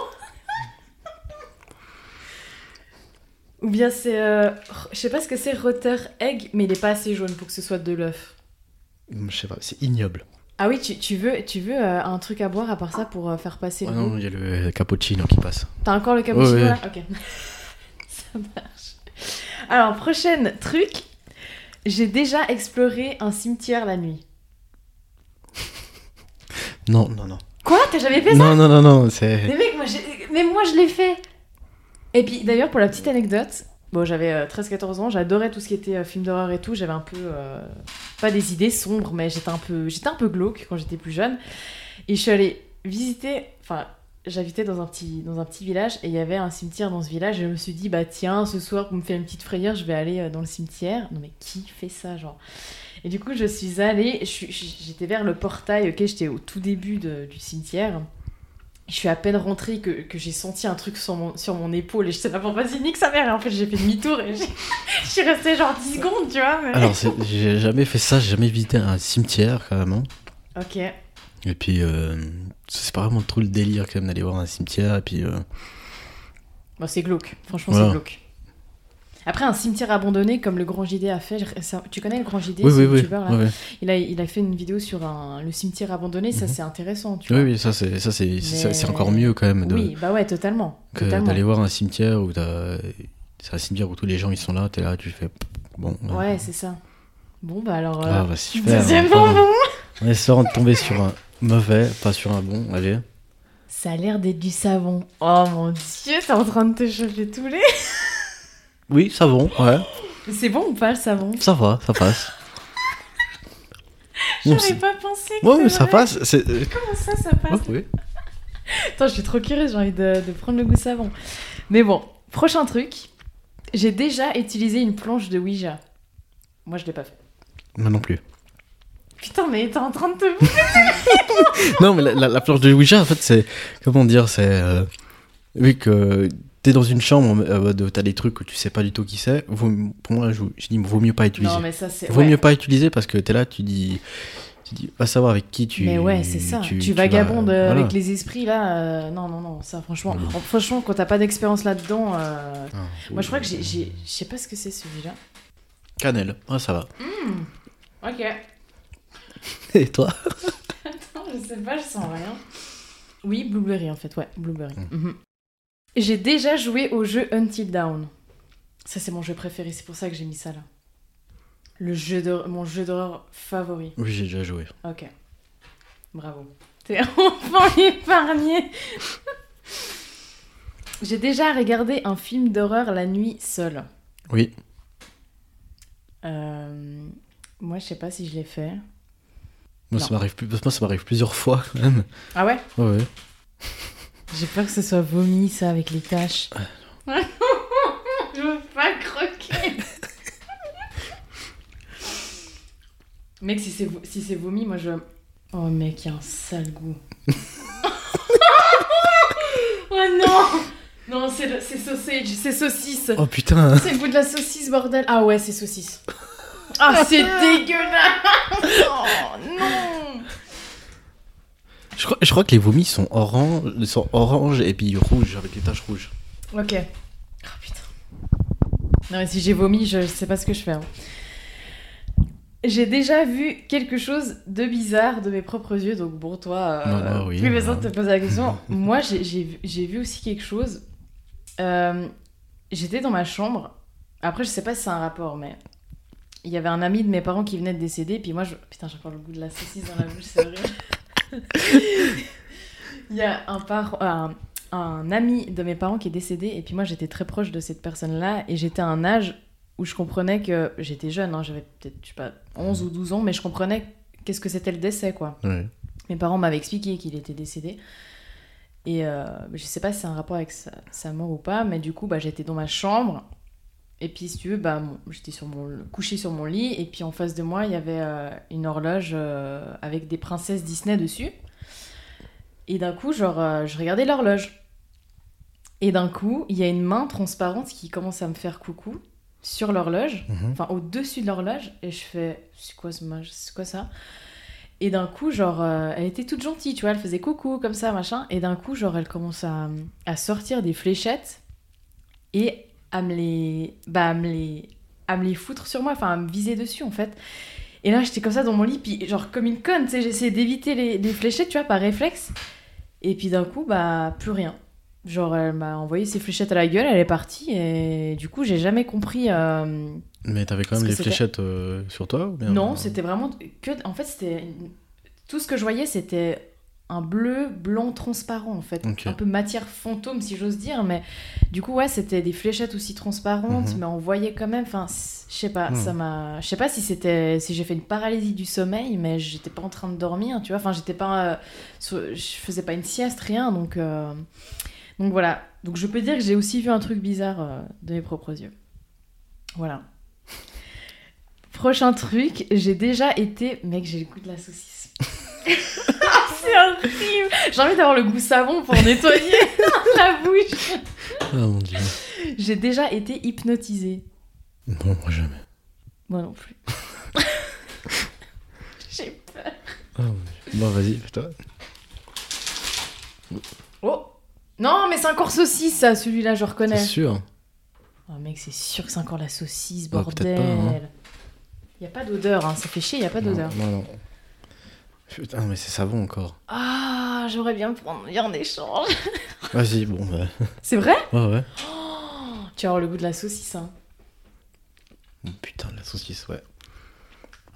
Ou bien c'est... euh, Je sais pas ce que c'est, rotter egg, mais il est pas assez jaune pour que ce soit de l'œuf. Je sais pas, c'est ignoble. Ah oui, tu, tu veux, tu veux euh, un truc à boire à part ça pour euh, faire passer Ah le non, goût il y a le cappuccino qui passe. T'as encore le cappuccino Ouais, ouais. là Ok. <laughs> ça marche. Alors, prochaine truc. J'ai déjà exploré un cimetière la nuit. Non, non, non. Quoi T'as jamais fait ça Non, non, non, non, c'est. Mais mec, moi, mais moi je l'ai fait. Et puis d'ailleurs pour la petite anecdote, bon j'avais euh, 13-14 ans, j'adorais tout ce qui était euh, film d'horreur et tout, j'avais un peu euh, pas des idées sombres, mais j'étais un peu un peu glauque quand j'étais plus jeune. Et je suis allée visiter, enfin j'habitais dans un petit dans un petit village et il y avait un cimetière dans ce village et je me suis dit bah tiens ce soir pour me faire une petite frayeur je vais aller euh, dans le cimetière non mais qui fait ça genre? Et du coup je suis allée j'étais vers le portail ok j'étais au tout début de- du cimetière je suis à peine rentrée que, que j'ai senti un truc sur mon, sur mon épaule et j'étais là bon vas-y nique sa mère et en fait j'ai fait demi-tour et je suis restée genre 10 secondes tu vois mais- Alors, j'ai jamais fait ça, j'ai jamais visité un cimetière, carrément. ok Et puis, euh, c'est pas vraiment trop le délire, quand même, d'aller voir un cimetière. Et puis, euh, Bon, c'est glauque, franchement Voilà. c'est glauque. Après, un cimetière abandonné comme le Grand JD a fait, tu connais le Grand JD, oui, ce oui, oui. là il, a, il a fait une vidéo sur un, le cimetière abandonné, ça Mhm. c'est intéressant, tu Oui, vois. oui, ça, c'est Mais- encore mieux, quand même, de, Oui, bah ouais, totalement. que d'aller voir un cimetière où t'as- c'est un cimetière où tous les gens ils sont là, t'es là, tu fais bon. Ouais, c'est ça. Bon, bah alors. Ah, euh, bah, super. deuxième enfin, bonbon On espère de tomber sur un mauvais, pas sur un bon. Allez. Ça a l'air d'être du savon. Oh mon dieu, t'es en train de te chauffer tous les. <laughs> Oui, va, ouais. C'est bon ou pas le savon? Ça va, ça passe. <laughs> J'aurais pas pensé que Ouais, mais ça vrai. passe. c'est- euh, Comment ça, ça passe? Oui. Attends, je suis trop curieuse, j'ai envie de, de prendre le goût savon. Mais bon, prochain truc. J'ai déjà utilisé une planche de Ouija. Moi, je l'ai pas fait. Moi non plus. Putain, mais t'es en train de te. <laughs> Non, mais la, la- la planche de Ouija, en fait, c'est. Comment dire C'est. euh, vu que t'es dans une chambre, euh, t'as des trucs que tu sais pas du tout qui c'est. Pour moi, je, je dis, vaut mieux pas utiliser. Non, mais ça, c'est. Vaut ouais. mieux pas utiliser parce que t'es là, tu dis. Tu dis, va savoir avec qui tu. Mais ouais, c'est ça. Tu, tu vagabondes vas- euh, voilà. avec les esprits là. euh, Non, non, non, ça, franchement. Franchement, quand t'as pas d'expérience là-dedans. euh, Ah, Moi, je crois que j'ai. Je sais pas ce que c'est celui-là. Cannelle, ah, ça va. Ok. <laughs> Et toi? <laughs> Attends, je sais pas, je sens rien. Oui, Blueberry en fait, ouais, Blueberry. Mm. J'ai déjà joué au jeu Until Dawn. Ça, c'est mon jeu préféré, c'est pour ça que j'ai mis ça là. Le jeu de... Mon jeu d'horreur favori. Oui, j'ai déjà joué. Ok. Bravo. T'es <laughs> enfin épargné. <laughs> J'ai déjà regardé un film d'horreur la nuit seule. Oui. Euh, Moi, je sais pas si je l'ai fait. Moi, Non. ça m'arrive plus... moi, ça m'arrive plusieurs fois quand même. Ah ouais? Ouais, ouais. J'ai peur que ce soit vomi, ça, avec les taches. <laughs> je veux pas croquer. <laughs> Mec, si c'est si vomi, moi je. Oh mec, il y a un sale goût. <laughs> oh non Non, c'est le- c'est sausage, c'est saucisse. Oh putain C'est le goût de la saucisse, bordel. Ah ouais, c'est saucisse. Ah, c'est dégueulasse Oh non je crois, je crois que les vomis sont orange, sont orange et puis rouge avec les taches rouges. Ok. Oh putain. Non, mais si j'ai vomi, je sais pas ce que je fais. hein. J'ai déjà vu quelque chose de bizarre de mes propres yeux, donc bon, toi, euh, Ah, oui, plus besoin de te poser la question. <laughs> Moi, j'ai- j'ai vu- j'ai vu aussi quelque chose. Euh, J'étais dans ma chambre. Après, je sais pas si c'est un rapport, mais il y avait un ami de mes parents qui venait de décéder. Puis moi, je... putain, j'ai encore le goût de la saucisse dans la bouche, c'est horrible. <laughs> <laughs> Il y a un, par... un, un ami de mes parents qui est décédé. Et puis moi, j'étais très proche de cette personne-là. Et j'étais à un âge où je comprenais que. J'étais jeune, hein, j'avais peut-être, je sais pas, 11 ou 12 ans, mais je comprenais qu'est-ce que c'était le décès, quoi. Ouais. Mes parents m'avaient expliqué qu'il était décédé. Et euh, je sais pas si c'est un rapport avec sa, sa mort ou pas, mais du coup, bah, j'étais dans ma chambre. Et puis, si tu veux, bah, j'étais sur mon, couchée sur mon lit. Et puis, en face de moi, il y avait euh, une horloge euh, avec des princesses Disney dessus. Et d'un coup, genre, euh, je regardais l'horloge. Et d'un coup, il y a une main transparente qui commence à me faire coucou sur l'horloge Mhm. enfin au-dessus de l'horloge et je fais c'est quoi ce c'est quoi ça? Et d'un coup genre elle était toute gentille tu vois elle faisait coucou comme ça machin et d'un coup genre elle commence à, à sortir des fléchettes et à me les bah à me les à me les foutre sur moi enfin à me viser dessus en fait et là j'étais comme ça dans mon lit puis genre comme une conne tu sais j'essayais d'éviter les, les fléchettes tu vois par réflexe et puis d'un coup bah plus rien Genre, elle m'a envoyé ses fléchettes à la gueule, elle est partie, et du coup, j'ai jamais compris. euh, Mais t'avais quand même c'était- fléchettes euh, sur toi ou bien- Non, c'était vraiment que. En fait, c'était. Tout ce que je voyais, c'était un bleu blanc transparent en fait, un peu matière fantôme si j'ose dire, mais du coup ouais c'était des fléchettes aussi transparentes, Mhm. mais on voyait quand même, enfin je sais pas, Mhm. ça m'a, je sais pas si c'était, si j'ai fait une paralysie du sommeil, mais j'étais pas en train de dormir, tu vois, enfin j'étais pas, euh, sur- je faisais pas une sieste rien, donc euh, donc voilà, donc je peux dire que j'ai aussi vu un truc bizarre euh, de mes propres yeux, voilà. Prochain truc, j'ai déjà été. Mec, j'ai le goût de la saucisse. C'est horrible. J'ai envie d'avoir le goût savon pour nettoyer <laughs> la bouche. Ah mon dieu. J'ai déjà été hypnotisée. Non, moi jamais. Moi non plus. <laughs> j'ai peur. Mon Dieu. Bon, vas-y, fais-toi. Oh Non, mais c'est encore saucisse, ça, celui-là, je C'est reconnais. sûr. Oh, mec, c'est sûr que c'est encore la saucisse, Ah, bordel. peut-être pas, hein. Y a pas d'odeur, hein. ça fait chier, y a pas d'odeur. Non, non, non. Putain, mais c'est savon encore. Ah, j'aurais bien prendre en échange. <laughs> Vas-y, bon, bah. C'est vrai? Ouais, ouais. Tu vas avoir le goût de la saucisse, hein. Oh, putain, la saucisse, ouais.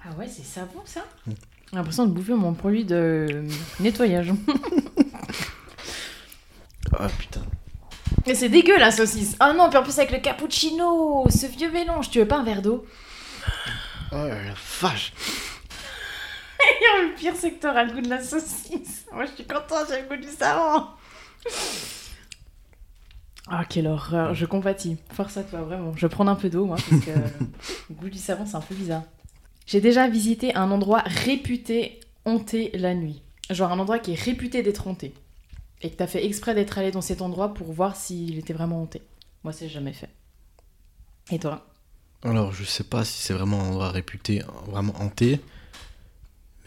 Ah ouais, c'est savon ça? Mm. J'ai l'impression de bouffer mon produit de nettoyage. <laughs> Ah putain. Mais c'est dégueu la saucisse Ah non, puis en plus avec le cappuccino Ce vieux mélange, tu veux pas un verre d'eau? Oh la vache. Le pire c'est que t'auras le goût de la saucisse <laughs> Moi je suis contente, j'ai le goût du savon Ah quelle horreur, je compatis. Force à toi, vraiment. Je vais prendre un peu d'eau, moi, parce que <laughs> le goût du savon c'est un peu bizarre. J'ai déjà visité un endroit réputé hanté la nuit. Genre un endroit qui est réputé d'être hanté. Et que t'as fait exprès d'être allé dans cet endroit pour voir s'il était vraiment hanté. Moi c'est jamais fait. Et toi? Alors, je sais pas si c'est vraiment un endroit réputé, vraiment hanté,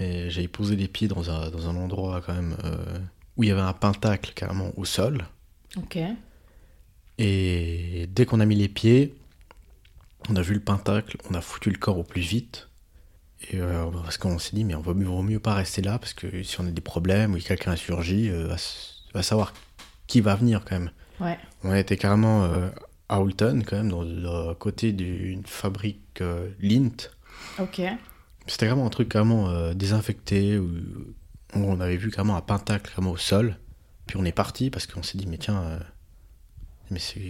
mais j'avais posé les pieds dans un, dans un endroit quand même euh, où il y avait un pentacle carrément au sol. Ok. Et dès qu'on a mis les pieds, on a vu le pentacle, on a foutu le corps au plus vite. Et euh, parce qu'on s'est dit, mais on vaut mieux, vaut mieux pas rester là, parce que si on a des problèmes ou que quelqu'un a surgi, euh, va, savoir qui va venir quand même. Ouais. On était carrément euh, à Houlton, quand même, dans, à côté d'une fabrique Lint. Ok. C'était vraiment un truc carrément euh, désinfecté, où on avait vu carrément un pentacle carrément au sol. Puis on est parti parce qu'on s'est dit, mais tiens, euh, mais c'est,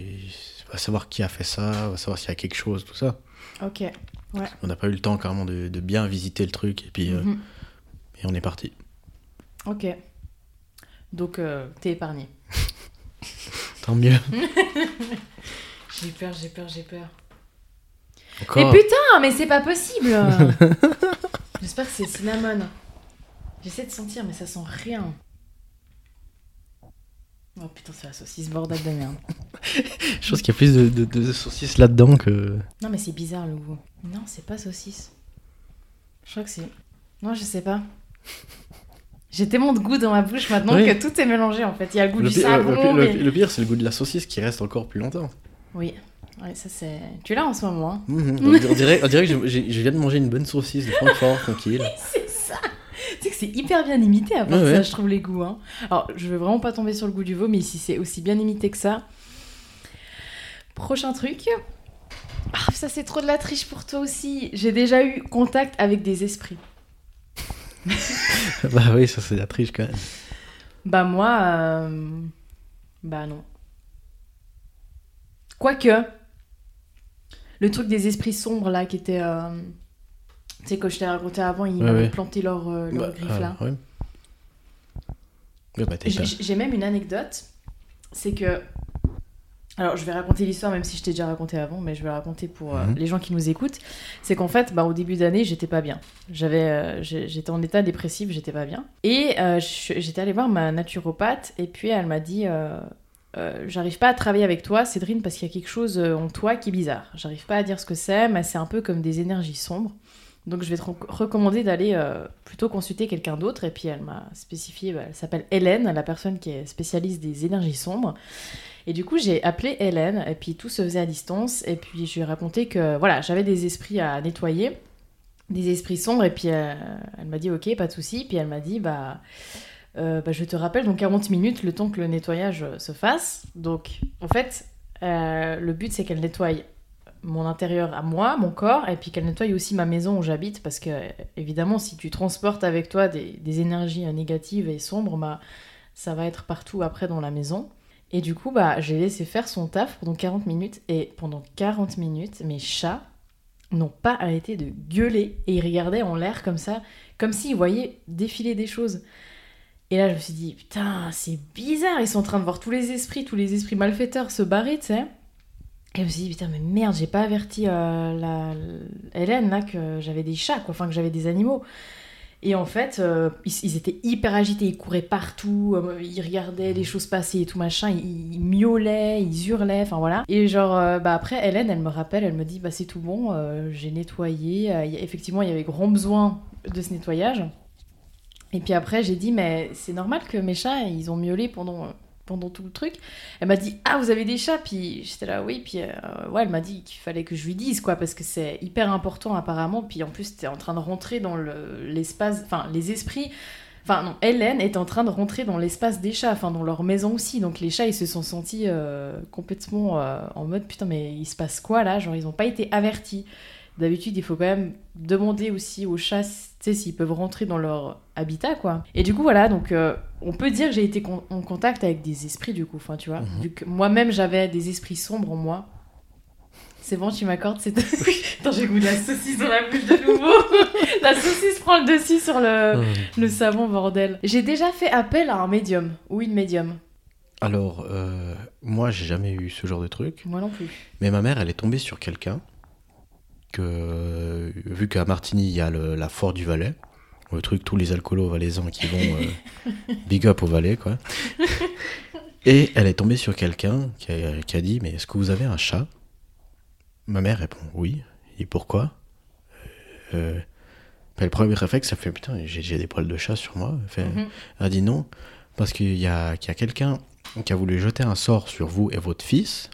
on va savoir qui a fait ça, on va savoir s'il y a quelque chose, tout ça. Ok. On n'a pas eu le temps carrément de, de bien visiter le truc, et puis euh, Mhm. et on est parti. Ok. Donc, euh, t'es épargné. <laughs> Tant mieux. <laughs> J'ai peur, j'ai peur, j'ai peur. Encore. Mais putain, mais c'est pas possible <laughs> J'espère que c'est cinnamon. J'essaie de sentir, mais ça sent rien. Oh putain, c'est la saucisse bordel de merde. Je pense qu'il y a plus de, de, de saucisses là-dedans que. Non, mais c'est bizarre le goût. Non, c'est pas saucisse. Je crois que c'est. Non, je sais pas. J'ai tellement de goût dans ma bouche maintenant Oui. que tout est mélangé en fait. Il y a le goût Le du pire, savon. le pire- le mais- pire- le pire, c'est le goût de la saucisse qui reste encore plus longtemps. Oui, ouais, ça c'est. Tu l'as en ce moment, hein Mhm. On, dirait, on dirait que je, viens de manger une bonne saucisse de Francfort, <laughs> tranquille. C'est ça Tu sais que c'est hyper bien imité à part Ouais, ça, ouais. je trouve les goûts. Hein. Alors, je veux vraiment pas tomber sur le goût du veau, mais si c'est aussi bien imité que ça. Prochain truc. Ah, ça c'est trop de la triche pour toi aussi. J'ai déjà eu contact avec des esprits. <laughs> bah oui, ça c'est de la triche quand même. Bah moi, euh, bah non. Quoique, le truc des esprits sombres là qui était... euh, Tu sais, quand je t'ai raconté avant, ils Ouais, m'avaient ouais. planté leur, euh, leur Bah, griffe là. ah, ouais. Bah, J'ai même une anecdote, c'est que... Alors je vais raconter l'histoire même si je t'ai déjà raconté avant, mais je vais la raconter pour euh, Mhm. les gens qui nous écoutent. C'est qu'en fait, bah, au début d'année, j'étais pas bien. J'avais, euh, j'étais en état dépressif, j'étais pas bien. Et euh, j'étais allée voir ma naturopathe et puis elle m'a dit... euh, j'arrive pas à travailler avec toi, Cédrine, parce qu'il y a quelque chose euh, en toi qui est bizarre. J'arrive pas à dire ce que c'est, mais c'est un peu comme des énergies sombres. Donc je vais te re- recommander d'aller euh, plutôt consulter quelqu'un d'autre. Et puis elle m'a spécifié, bah, elle s'appelle Hélène, la personne qui est spécialiste des énergies sombres. Et du coup j'ai appelé Hélène, et puis tout se faisait à distance. Et puis je lui ai raconté que voilà, j'avais des esprits à nettoyer, des esprits sombres. Et puis euh, elle m'a dit ok, pas de souci. Puis elle m'a dit bah, euh, bah, je te rappelle dans 40 minutes le temps que le nettoyage euh, se fasse. Donc en fait, euh, le but c'est qu'elle nettoie mon intérieur à moi, mon corps, et puis qu'elle nettoie aussi ma maison où j'habite, parce que évidemment, si tu transportes avec toi des, énergies euh, négatives et sombres, bah, ça va être partout après dans la maison. Et du coup, bah, j'ai laissé faire son taf pendant 40 minutes, et pendant 40 minutes, mes chats n'ont pas arrêté de gueuler, et ils regardaient en l'air comme ça, comme s'ils voyaient défiler des choses. Et là, je me suis dit, putain, c'est bizarre, ils sont en train de voir tous les esprits, tous les esprits malfaiteurs se barrer, tu sais. Et je me suis dit, putain, mais merde, j'ai pas averti euh, la, Hélène, là, que j'avais des chats, quoi, enfin, que j'avais des animaux. Et en fait, euh, ils, étaient hyper agités, ils couraient partout, euh, ils regardaient les choses passer et tout machin, ils, miaulaient, ils hurlaient, enfin voilà. Et genre, bah après, Hélène, elle me rappelle, elle me dit, bah c'est tout bon, j'ai nettoyé. Effectivement, il y avait grand besoin de ce nettoyage. Et puis après, j'ai dit, mais c'est normal que mes chats, ils ont miaulé pendant, pendant tout le truc. Elle m'a dit, ah, vous avez des chats? Puis j'étais là, oui. Puis euh, elle m'a dit qu'il fallait que je lui dise, quoi, parce que c'est hyper important apparemment. Puis en plus, t'es en train de rentrer dans le- l'espace, enfin, les esprits. Enfin, non, Hélène est en train de rentrer dans l'espace des chats, enfin, dans leur maison aussi. Donc les chats, ils se sont sentis euh, complètement euh, en mode, putain, mais il se passe quoi là? Genre, ils n'ont pas été avertis. D'habitude, il faut quand même demander aussi aux chats, tu sais, s'ils peuvent rentrer dans leur habitat, quoi. Et du coup, voilà, donc euh, on peut dire que j'ai été con- en contact avec des esprits, du coup, enfin, tu vois. Que moi-même, j'avais des esprits sombres en moi. C'est bon, tu m'accordes cette... <laughs> Attends, j'ai goûté la saucisse dans la bouche de nouveau. <laughs> la saucisse prend le dessus sur le, le savon, bordel. J'ai déjà fait appel à un médium, ou une médium. Alors, euh, moi, j'ai jamais eu ce genre de truc. Moi non plus. Mais ma mère, elle est tombée sur quelqu'un que, vu qu'à Martigny, il y a le- la Fort du Valais, le truc, tous les alcoolos valaisans qui vont euh, <laughs> big up au Valais, quoi. Et elle est tombée sur quelqu'un qui a, qui a dit Mais est-ce que vous avez un chat? Ma mère répond Oui. Et pourquoi? Euh, ben, Le premier réflexe, elle fait Putain, j'ai des poils de chat sur moi. Elle, fait, elle dit Non, parce qu'il y a, qu'il y a quelqu'un qui a voulu jeter un sort sur vous et votre fils,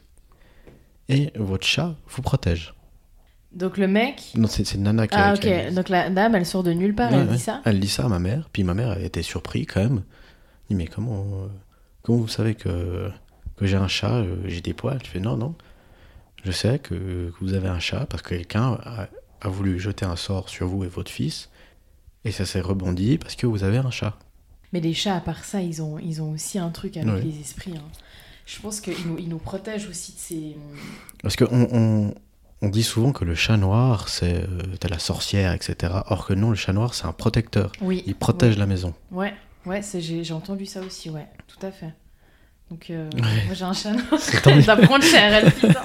et votre chat vous protège. Donc le mec... Non, c'est c'est Nana qui a Ah qui a ok, donc la dame, elle sort de nulle part, Ouais, elle ouais. dit ça Elle dit ça à ma mère, puis ma mère elle était surprise quand même. Elle dit mais comment, euh, comment vous savez que, que j'ai un chat, euh, j'ai des poils? Je fais non, non. Je sais que, que vous avez un chat parce que quelqu'un a, a voulu jeter un sort sur vous et votre fils, et ça s'est rebondi parce que vous avez un chat. Mais les chats, à part ça, ils ont, ils ont aussi un truc avec les esprits. hein. Je pense qu'ils nous, ils nous protègent aussi de ces... Parce qu'on on, on dit souvent que le chat noir, c'est euh, la sorcière, etc. Or que non, le chat noir, c'est un protecteur. Oui. Il protège la maison. Ouais, ouais, j'ai entendu ça aussi, ouais, tout à fait. Donc, euh, Ouais. moi j'ai un chat noir. Elle doit prendre elle, putain.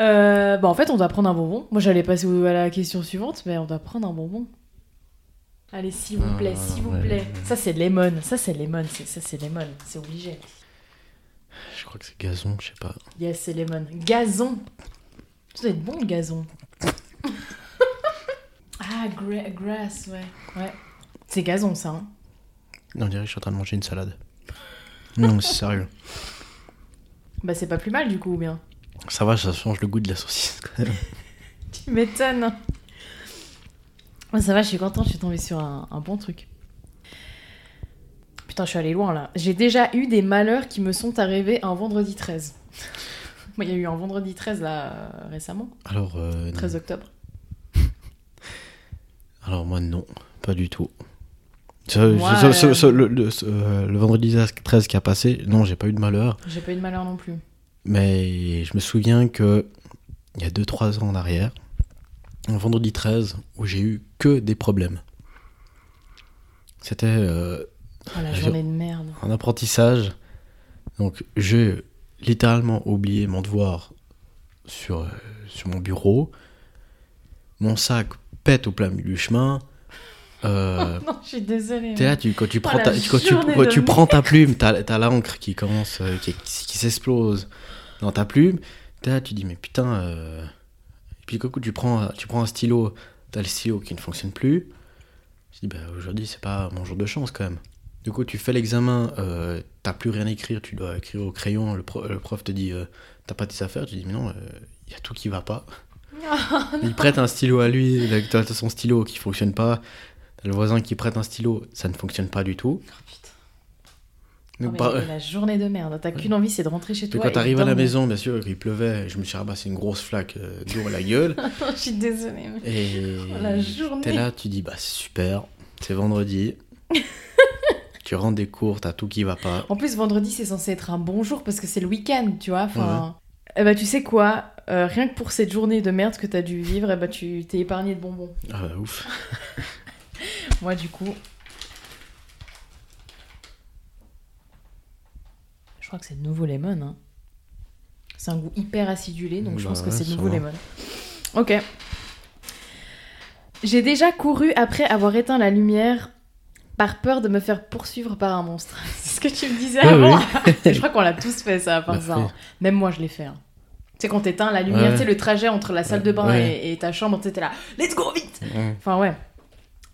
Euh, bah en fait, on doit prendre un bonbon. Moi, j'allais passer à la question suivante, mais on doit prendre un bonbon. Allez, s'il vous plaît, Ah, s'il vous ouais. plaît. Ça, c'est lemon. Ça, c'est lemon. Ça, c'est lemon. C'est obligé. Je crois que c'est gazon, je sais pas. Yes, c'est lemon. Gazon. Ça doit être bon, le gazon. <laughs> ah, gra- grass, ouais. Ouais. C'est gazon, ça. Hein. Non, on dirait que je suis en train de manger une salade. Non, c'est sérieux. Bah, c'est pas plus mal, du coup, ou bien? Ça va, ça change le goût de la saucisse. quand même. <laughs> Tu m'étonnes. Ouais, ça va, je suis contente, je suis tombée sur un, un bon truc. Putain, je suis allée loin là. J'ai déjà eu des malheurs qui me sont arrivés un vendredi 13. Moi, il y a eu un vendredi 13 là euh, récemment, Alors, euh, 13 octobre. alors moi, non, pas du tout. Moi, euh, euh, le vendredi 13 qui a passé, non, j'ai pas eu de malheur. J'ai pas eu de malheur non plus. Mais je me souviens que il y a 2-3 ans en arrière, un vendredi 13 où j'ai eu que des problèmes. C'était euh, Oh la Je- journée de merde. un apprentissage. Donc j'ai littéralement oublié mon devoir sur, euh, sur mon bureau. Mon sac pète au plein milieu du chemin. Euh, <laughs> Non, je suis désolée. T'es là, tu, quand tu Oh, prends ta, quand tu, quand tu prends ta plume, t'as as, l'encre qui commence, euh, qui, qui s'explose dans ta plume. T'es là, tu dis, mais putain. euh, Et puis, coup, tu prends, tu prends un stylo, t'as le stylo qui ne fonctionne plus. Je dis, bah, aujourd'hui, c'est pas mon jour de chance quand même. Du coup, tu fais l'examen, euh, t'as plus rien à écrire, tu dois écrire au crayon. Le, pro- le prof te dit, euh, t'as pas tes affaires. Tu dis, mais non, il y a tout qui va pas. <laughs> Il prête un stylo à lui, t'as son stylo qui fonctionne pas. T'as le voisin qui prête un stylo, ça ne fonctionne pas du tout. Oh, putain. Donc, Oh, la journée de merde. T'as qu'une envie, c'est de rentrer chez toi. quand t'arrives à la maison, bien sûr, il pleuvait, je me suis c'est une grosse flaque euh, d'eau à la gueule. <laughs> Je suis désolée. mais- Et Oh, la journée. t'es là, tu dis, bah c'est super, c'est vendredi. <laughs> tu rentres des cours, t'as tout qui va pas. En plus, vendredi, c'est censé être un bon jour parce que c'est le week-end, tu vois. Enfin, eh ben, tu sais quoi Euh, Rien que pour cette journée de merde que t'as dû vivre, eh ben, tu t'es épargné de bonbons. Ah bah, ouf. <laughs> Moi, du coup. Je crois que c'est de nouveau lemon. Hein. C'est un goût hyper acidulé, donc je Bah pense que ouais, c'est de nouveau lemon. Ok. J'ai déjà couru après avoir éteint la lumière par peur de me faire poursuivre par un monstre. <laughs> c'est ce que tu me disais avant. oui. <laughs> je crois qu'on l'a tous fait ça, à part ça. hein. Même moi, je l'ai fait. hein. Tu sais, quand t'éteins la lumière, Ouais. tu sais, le trajet entre la salle de bain Ouais. et, et ta chambre, t'es là, let's go vite. Enfin ouais,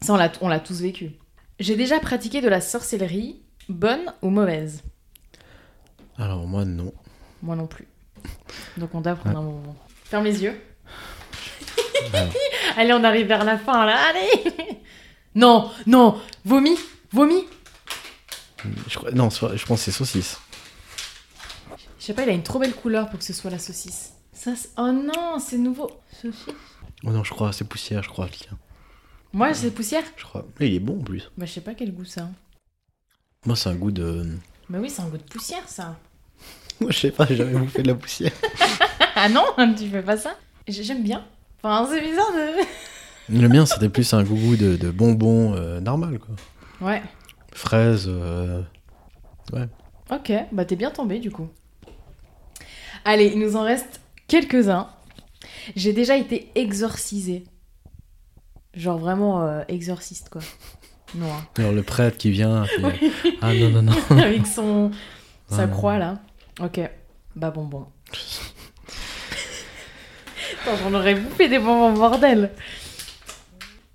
ça on l'a, tous vécu. J'ai déjà pratiqué de la sorcellerie, bonne ou mauvaise? Alors moi, non. Moi non plus. Donc on doit prendre un moment. Ferme les yeux. <laughs> Allez, on arrive vers la fin là, allez Non, non, vomi, vomi je, crois- non, c'est- je pense que c'est saucisse. Je sais pas, il a une trop belle couleur pour que ce soit la saucisse. Ça, c'est- oh non, c'est nouveau. Saucisse Oh non, je crois, c'est poussière, je crois, le tien. Moi, c'est poussière Je crois. Mais il est bon en plus. Bah, je sais pas quel goût ça. Moi, c'est un goût de. Bah oui, c'est un goût de poussière ça. <laughs> Moi, je sais pas, j'ai jamais bouffé de la poussière. <laughs> ah non, tu fais pas ça J- J'aime bien. Enfin, c'est bizarre de. Le mien, c'était plus un goût de, de bonbons euh, normal, quoi. Ouais. Fraises. euh, Ok, bah t'es bien tombé du coup. Allez, il nous en reste quelques-uns. J'ai déjà été exorcisée. Genre vraiment euh, exorciste quoi. Non. hein. Alors, le prêtre qui vient. <laughs> puis, Ah non, non, non. <laughs> Avec son sa Ah. croix là. Ok. Bah bonbon. <laughs> J'en aurais bouffé des bonbons bordel.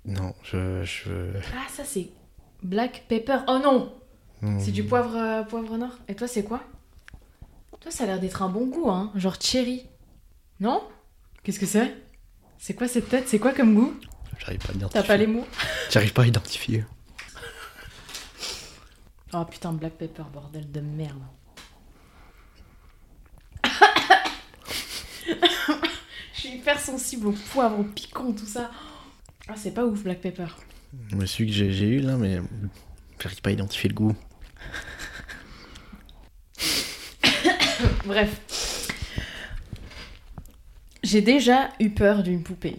Non, je. je... Ah ça c'est black pepper. Oh non, non. c'est du poivre euh, poivre noir. Et toi c'est quoi? Toi ça a l'air d'être un bon goût hein, genre cherry. Non? Qu'est-ce que c'est? C'est quoi cette tête? C'est quoi comme goût? J'arrive pas à identifier. T'as pas les mots? J'arrive pas à identifier. <laughs> Oh putain, black pepper, bordel de merde. <laughs> Je suis hyper sensible au poivre, au piquant, tout ça. Ah, c'est pas ouf, black pepper. Moi, celui que j'ai eu là, mais. J'arrive pas à identifier le goût. <coughs> Bref. J'ai déjà eu peur d'une poupée.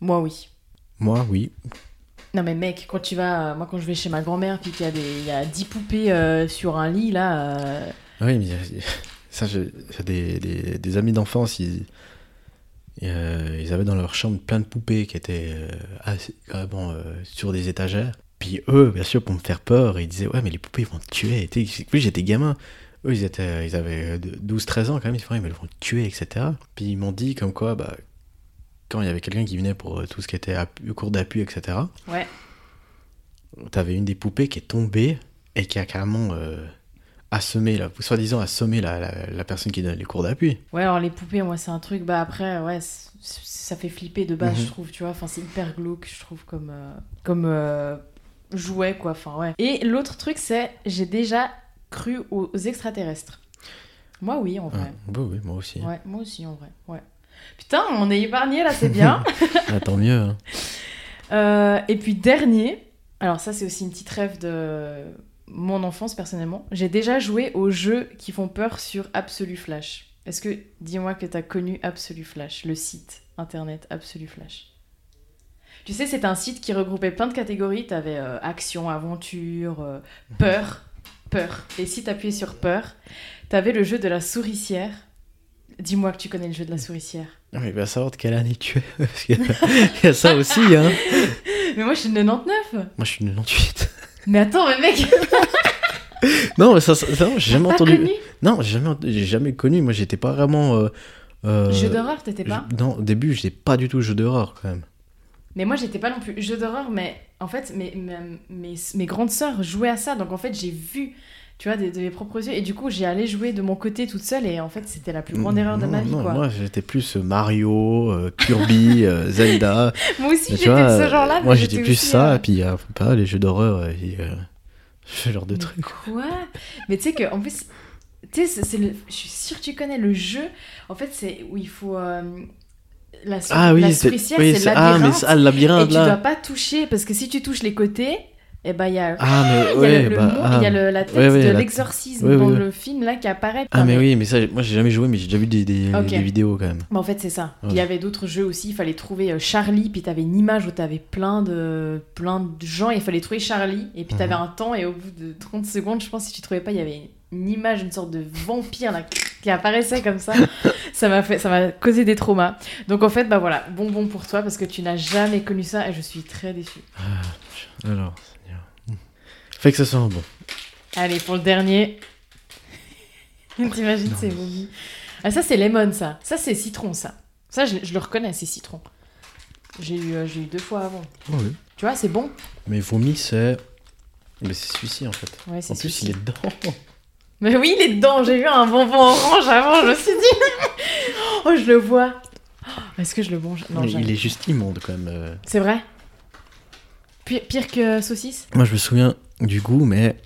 Moi, oui. Moi, oui. Non, mais mec, quand tu vas. Moi, quand je vais chez ma grand-mère, puis qu'il y a, des... il y a 10 poupées euh, sur un lit, là. euh, Ah Oui, mais ça, j'ai j'ai des, des, des amis d'enfance, ils, euh, ils avaient dans leur chambre plein de poupées qui étaient euh, assez- carrément euh, sur des étagères. Puis eux, bien sûr, pour me faire peur, ils disaient Ouais, mais les poupées, ils vont te tuer. Puis j'étais gamin. Eux, ils, étaient, ils avaient 12-13 ans quand même. Ils disaient Ouais, mais ils vont te tuer, etc. Puis ils m'ont dit comme quoi, bah, quand il y avait quelqu'un qui venait pour euh, tout ce qui était cours d'appui, etc., Ouais. t'avais une des poupées qui est tombée et qui a carrément assommé, la, soi-disant assommé la, la, la personne qui donne les cours d'appui. Ouais, alors les poupées, moi, c'est un truc. Bah après, ouais, ça fait flipper de base, Mhm. je trouve, tu vois. Enfin, c'est hyper glauque, je trouve, comme, euh, comme euh, jouet, quoi. Enfin, ouais. Et l'autre truc, c'est j'ai déjà cru aux extraterrestres. Moi, oui, en vrai. Ah, bah oui, moi aussi. Ouais, moi aussi, en vrai. Ouais. Putain, on est épargné là, c'est bien. <laughs> Ah, tant mieux. hein. Euh, et puis dernier, alors ça c'est aussi une petite rêve de mon enfance personnellement. J'ai déjà joué aux jeux qui font peur sur Absolu Flash. Est-ce que dis-moi que t'as connu Absolu Flash, le site internet Absolu Flash? Tu sais, c'est un site qui regroupait plein de catégories. T'avais euh, action, aventure, euh, peur, <laughs> peur. Et si t'appuyais sur peur, t'avais le jeu de la souricière. Dis-moi que tu connais le jeu de la souricière. Ah, mais va savoir de quelle année tu es. Parce qu'il <laughs> y a ça aussi. Hein. <laughs> <laughs> Mais moi je suis de 99 Moi, je suis 98. <laughs> Mais attends, mais mec, <laughs> non, mais ça, ça, ça, j'ai jamais pas entendu. connu Non, j'ai jamais, j'ai jamais connu. Moi, j'étais pas vraiment. euh, euh, Jeu d'horreur, t'étais pas je- Non, au début, j'étais pas du tout jeu d'horreur quand même. Mais moi, j'étais pas non plus jeu d'horreur, mais en fait, mes, mes, mes, mes grandes sœurs jouaient à ça. Donc, en fait, j'ai vu, tu vois, de, de mes propres yeux. Et du coup, j'ai allé jouer de mon côté toute seule. Et en fait, c'était la plus grande erreur de Non, ma vie, non, quoi. Moi, j'étais plus euh, Mario, euh, Kirby, euh, <laughs> Zelda. Moi aussi, j'étais de ce genre-là. moi, j'étais plus aussi, ça. Et puis, pas les jeux d'horreur. et, <laughs> Ce genre de Mais truc. Quoi Mais tu sais que en plus, tu sais, c'est- le. Je suis sûre que tu connais le jeu. En fait, c'est où il faut. euh, la, sou- Ah oui, la c'est oui, le ah, mais labyrinthe. ah, le et labyrinthe tu dois là. pas toucher parce que si tu touches les côtés, et ben il y a. Ah, mais <gasps> il y a le, le bah, mot- ah. il y a le- la tête Ouais, ouais, de l'exorcisme dans le film là qui apparaît. Ah, mais oui, mais ça, moi j'ai jamais joué, mais j'ai déjà vu des, des, vidéos quand même. Bah, en fait, c'est ça. Il y avait d'autres jeux aussi. Il fallait trouver euh, Charlie, puis t'avais une image où t'avais plein de, plein de gens, et il fallait trouver Charlie. Et puis t'avais Mhm. un temps, et au bout de 30 secondes, je pense, si tu trouvais pas, il y avait une image, une sorte de vampire là, qui apparaissait comme ça. <laughs> ça m'a fait, ça m'a causé des traumas. Donc en fait, bah voilà, bonbon pour toi, parce que tu n'as jamais connu ça, et je suis très déçue. Alors, Seigneur. Fait que ça sent bon. Allez, pour le dernier. <laughs> T'imagines, c'est vomi. Ah, ça, c'est lemon, ça. Ça, c'est citron, ça. Ça, je, je le reconnais, c'est citron. J'ai eu, euh, j'ai eu deux fois avant. oui. Tu vois, c'est bon? Mais vomi, c'est. Mais c'est celui-ci en fait. Ouais, c'est En plus, celui-ci. il est dedans. <laughs> Mais oui, il est dedans. J'ai vu un bonbon orange avant, je me suis dit. <laughs> oh, je le vois. Oh, Est-ce que je le mange? Non, il, jamais. est juste immonde quand même. euh. C'est vrai? Pire, pire que saucisse? Moi, je me souviens du goût, mais.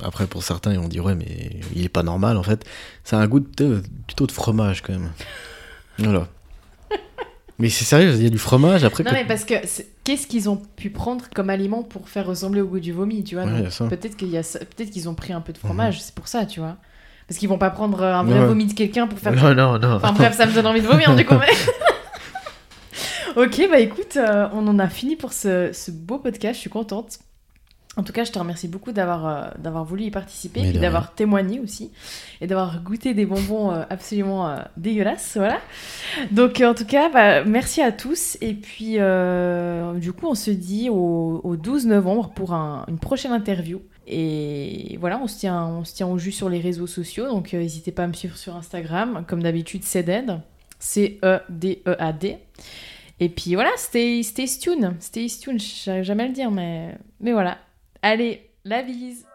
Après, pour certains, ils vont dire, ouais, mais il est pas normal en fait. Ça a un goût de- plutôt de fromage quand même. Voilà. Mais c'est sérieux, il y a du fromage après. Non, que- mais parce que qu'est-ce qu'ils ont pu prendre comme aliment pour faire ressembler au goût du vomi, tu vois? Ouais. Mhm. Peut-être qu'il y a peut-être qu'ils ont pris un peu de fromage, c'est pour ça, tu vois. Parce qu'ils vont pas prendre un vrai Ouais. vomi de quelqu'un pour faire. Non, non, non. Enfin bref, ça me donne envie de vomir du coup. mais- <laughs> <laughs> ok, bah écoute, euh, on en a fini pour ce, ce beau podcast. Je suis contente. En tout cas, je te remercie beaucoup d'avoir euh, d'avoir voulu y participer, Mais et d'avoir témoigné aussi, et d'avoir goûté des bonbons euh, absolument euh, dégueulasses, voilà. Donc, en tout cas, bah, merci à tous, et puis du coup, on se dit au, au 12 novembre pour un- une prochaine interview. Et voilà, on se tient, on se tient au jus sur les réseaux sociaux, donc n'hésitez pas à me suivre sur Instagram, comme d'habitude, CEDED, C-E-D-E-A-D. Et puis voilà, stay, stay tuned, stay tuned, j'arrive jamais à le dire, mais, mais voilà. Allez, la bise